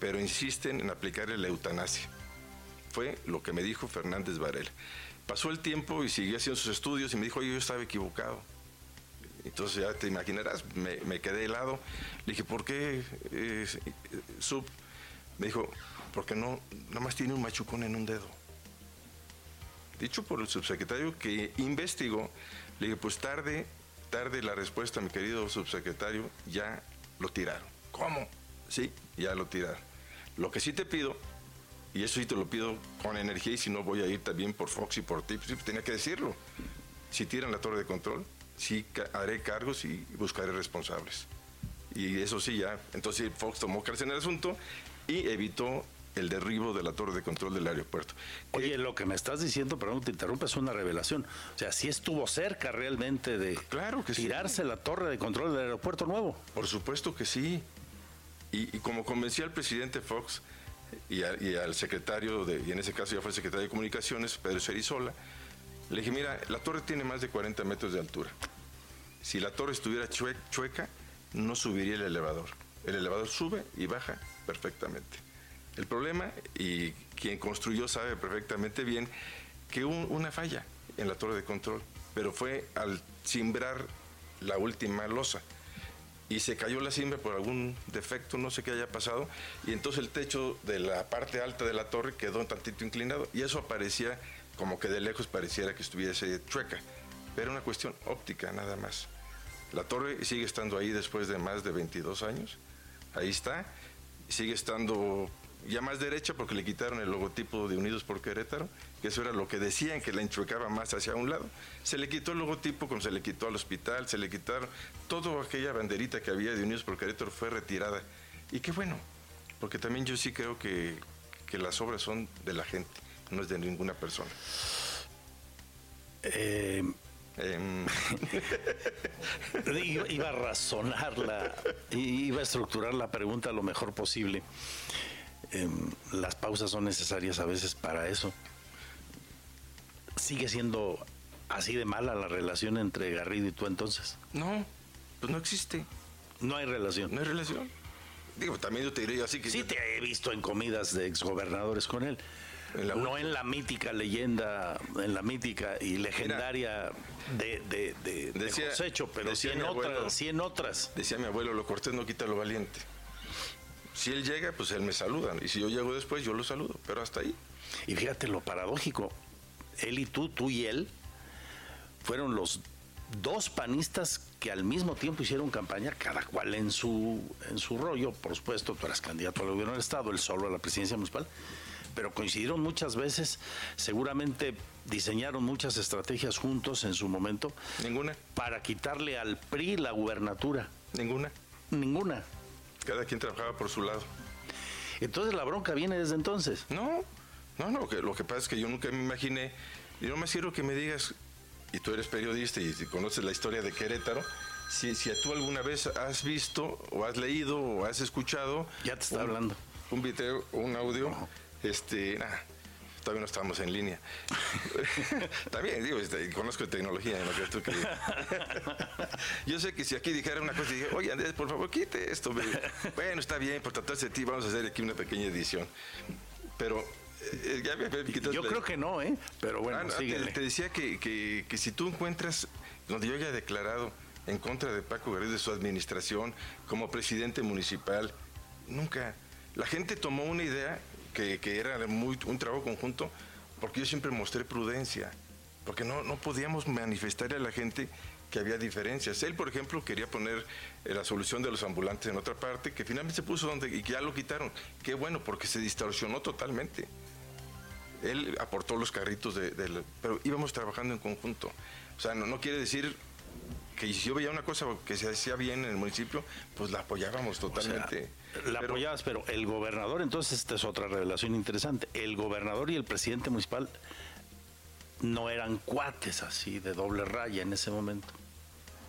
pero insisten en aplicarle la eutanasia. Fue lo que me dijo Fernández Varela. Pasó el tiempo y siguió haciendo sus estudios y me dijo, oye, yo estaba equivocado. Entonces ya te imaginarás, me, quedé helado. Le dije, ¿por qué, eh, sub? Me dijo, porque no, nada más tiene un machucón en un dedo. Dicho por el subsecretario que investigó, le dije, pues tarde, tarde la respuesta, mi querido subsecretario, ya lo tiraron. ¿Cómo? Sí, ya lo tiraron. Lo que sí te pido, y eso sí te lo pido con energía, y si no voy a ir también por Fox y por ti, pues, tenía que decirlo. Si tiran la torre de control, sí haré cargos y buscaré responsables. Y eso sí, ya. Entonces Fox tomó cárcel en el asunto y evitó el derribo de la torre de control del aeropuerto. Oye, lo que me estás diciendo, perdón, te interrumpo, es una revelación. O sea, sí estuvo cerca realmente de claro que sí. tirarse la torre de control del aeropuerto nuevo. Por supuesto que sí. Y, y como convencí al presidente Fox y, a- y al secretario, de, y en ese caso ya fue el secretario de Comunicaciones, Pedro Cerizola, le dije, mira, la torre tiene más de 40 metros de altura. Si la torre estuviera chue- chueca, no subiría el elevador. El elevador sube y baja perfectamente. El problema, y quien construyó sabe perfectamente bien, que hubo una falla en la torre de control, pero fue al cimbrar la última losa y se cayó la cimbra por algún defecto, no sé qué haya pasado, y entonces el techo de la parte alta de la torre quedó un tantito inclinado y eso aparecía como que de lejos pareciera que estuviese chueca, pero una cuestión óptica nada más. La torre sigue estando ahí después de más de 22 años, ahí está, sigue estando ya más derecha porque le quitaron el logotipo de Unidos por Querétaro, que eso era lo que decían que la enchuecaba más hacia un lado. Se le quitó el logotipo como se le quitó al hospital, se le quitaron toda aquella banderita que había de Unidos por Querétaro fue retirada. Y qué bueno, porque también yo sí creo que, que las obras son de la gente, no es de ninguna persona. Eh, Em, [LAUGHS] iba, iba a razonarla, iba a estructurar la pregunta lo mejor posible. Em, las pausas son necesarias a veces para eso. ¿Sigue siendo así de mala la relación entre Garrido y tú entonces? No, pues no existe. No hay relación. No hay relación. Digo, también yo te diría así que... Sí te he visto en comidas de exgobernadores con él. no en la mítica leyenda, en la mítica y legendaria de, de, de, de Decía- cosecho, pero sí en, abuelo- otras, sí en otras. Decía mi abuelo, lo cortés no quita lo valiente. Si él llega, pues él me saluda. Y si yo llego después, yo lo saludo. Pero hasta ahí. Y fíjate lo paradójico, él y tú, tú y él, fueron los dos panistas que al mismo tiempo hicieron campaña, cada cual en su, en su rollo. Por supuesto, tú eras candidato al gobierno del Estado, él solo a la presidencia municipal, pero coincidieron muchas veces, seguramente diseñaron muchas estrategias juntos en su momento. Ninguna. Para quitarle al PRI la gubernatura. Ninguna. Ninguna. Cada quien trabajaba por su lado. Entonces la bronca viene desde entonces. No, no, no. Que, lo que pasa es que yo nunca me imaginé. Y no me quiero que me digas, y tú eres periodista y conoces la historia de Querétaro, si, si tú alguna vez has visto o has leído o has escuchado. Ya te está un- hablando. Un video o un audio. Este, nah, todavía no estamos en línea. [LAUGHS] También, digo, este, conozco tecnología, no creas tú que. Yo [LAUGHS] sé que si aquí dijera una cosa, dije, oye Andrés, por favor, quite esto. Bueno, está bien, por tratarse de ti, vamos a hacer aquí una pequeña edición. Pero Eh, Yo creo que no, ¿eh? Pero bueno, Ah, te, decía que, que- que si tú encuentras donde yo haya declarado en contra de Paco Garrido de su administración como presidente municipal, nunca. La gente tomó una idea que, que era muy, un trabajo conjunto porque yo siempre mostré prudencia, porque no, no podíamos manifestarle a la gente que había diferencias. Él, por ejemplo, quería poner eh, la solución de los ambulantes en otra parte, que finalmente se puso donde y que ya lo quitaron. Qué bueno, porque se distorsionó totalmente. Él aportó los carritos de, del- pero íbamos trabajando en conjunto. O sea, no, no quiere decir que si yo veía una cosa que se hacía bien en el municipio, pues la apoyábamos totalmente. La apoyabas, pero el gobernador, entonces esta es otra revelación interesante. El gobernador y el presidente municipal no eran cuates así de doble raya en ese momento.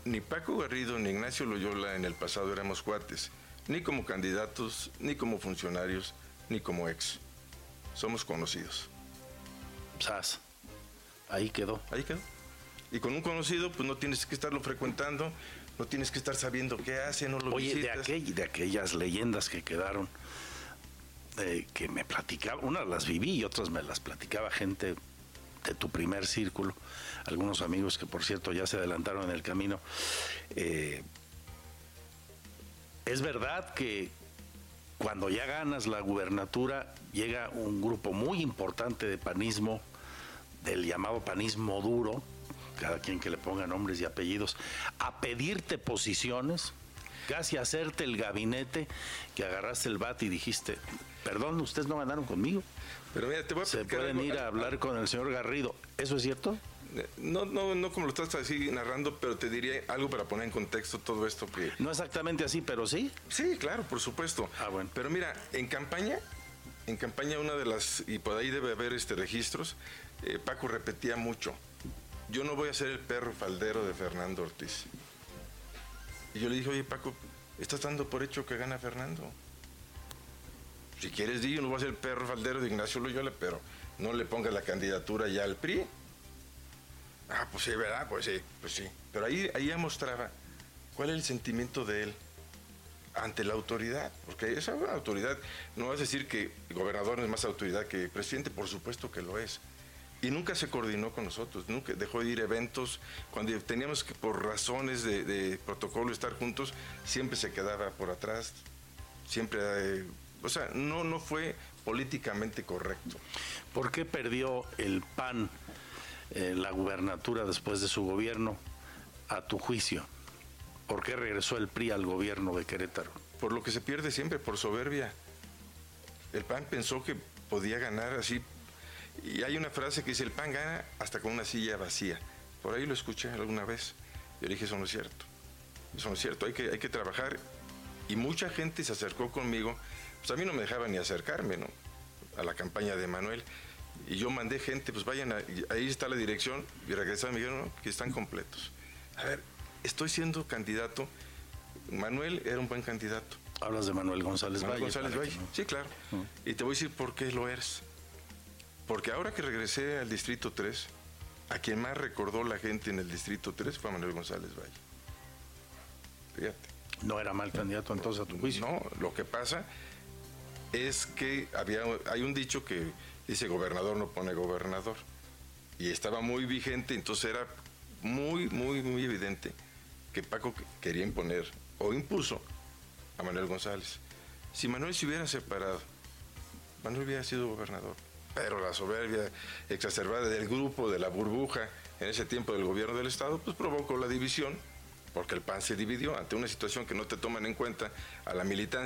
Ni Paco Garrido ni Ignacio Loyola en el pasado éramos cuates, ni como candidatos, ni como funcionarios, ni como ex. Somos conocidos. Sas. Ahí quedó. Ahí quedó. Y con un conocido, pues no tienes que estarlo frecuentando, no tienes que estar sabiendo qué hace, no lo Oye, de, visitas. aquel- de aquellas leyendas que quedaron, eh, que me platicaba, unas las viví y otras me las platicaba gente de tu primer círculo, algunos amigos que por cierto ya se adelantaron en el camino. Eh, es verdad que cuando ya ganas la gubernatura llega un grupo muy importante de panismo, del llamado panismo duro, cada quien que le ponga nombres y apellidos, a pedirte posiciones, casi a hacerte el gabinete, que agarraste el bat y dijiste, perdón, ustedes no ganaron conmigo. Pero mira, te voy a Se pueden algo- ir a hablar con el señor Garrido. ¿Eso es cierto? No, no, no como lo estás así narrando, pero te diría algo para poner en contexto todo esto que... No exactamente así, pero sí. Sí, claro, por supuesto. Ah, bueno. Pero mira, en campaña, en campaña una de las, y por ahí debe haber este registros, eh, Paco repetía mucho, yo no voy a ser el perro faldero de Fernando Ortiz. Y yo le dije, oye Paco, estás dando por hecho que gana Fernando. Si quieres, di, yo no voy a ser el perro faldero de Ignacio Loyola, pero no le pongas la candidatura ya al PRI. Ah, pues sí, ¿verdad? Pues sí, pues sí. Pero ahí, ahí ya mostraba cuál es el sentimiento de él ante la autoridad, porque esa autoridad, no a decir que el gobernador es más autoridad que presidente, por supuesto que lo es. Y nunca se coordinó con nosotros, nunca dejó de ir a eventos, cuando teníamos que por razones de, de protocolo estar juntos, siempre se quedaba por atrás, siempre, eh, o sea, no, no fue políticamente correcto. ¿Por qué perdió el PAN eh, la gubernatura después de su gobierno a tu juicio? ¿Por qué regresó el PRI al gobierno de Querétaro? Por lo que se pierde siempre, por soberbia. El PAN pensó que podía ganar así. Y hay una frase que dice, el PAN gana hasta con una silla vacía. Por ahí lo escuché alguna vez. Yo dije, eso no es cierto. Eso no es cierto, hay que, hay que trabajar. Y mucha gente se acercó conmigo. Pues a mí no me dejaba ni acercarme. A la campaña de Manuel. Y yo mandé gente, pues vayan, a- ahí está la dirección. Y regresaron y me dijeron, no, que están completos. A ver, estoy siendo candidato. Manuel era un buen candidato. Hablas de Manuel González Manuel Valle. González Valle, no- sí, claro. Y te voy a decir por qué lo eres. Porque ahora que regresé al Distrito 3, a quien más recordó la gente en el Distrito 3 fue a Manuel González Valle. Fíjate. No era mal candidato entonces a tu juicio. No, lo que pasa es que había, hay un dicho que dice gobernador no pone gobernador. Y estaba muy vigente, entonces era muy, muy, muy evidente que Paco quería imponer o impuso a Manuel González. Si Manuel se hubiera separado, Manuel hubiera sido gobernador. Pero la soberbia exacerbada del grupo, de la burbuja, en ese tiempo del gobierno del Estado, pues provocó la división, porque el PAN se dividió ante una situación que no te toman en cuenta a la militancia.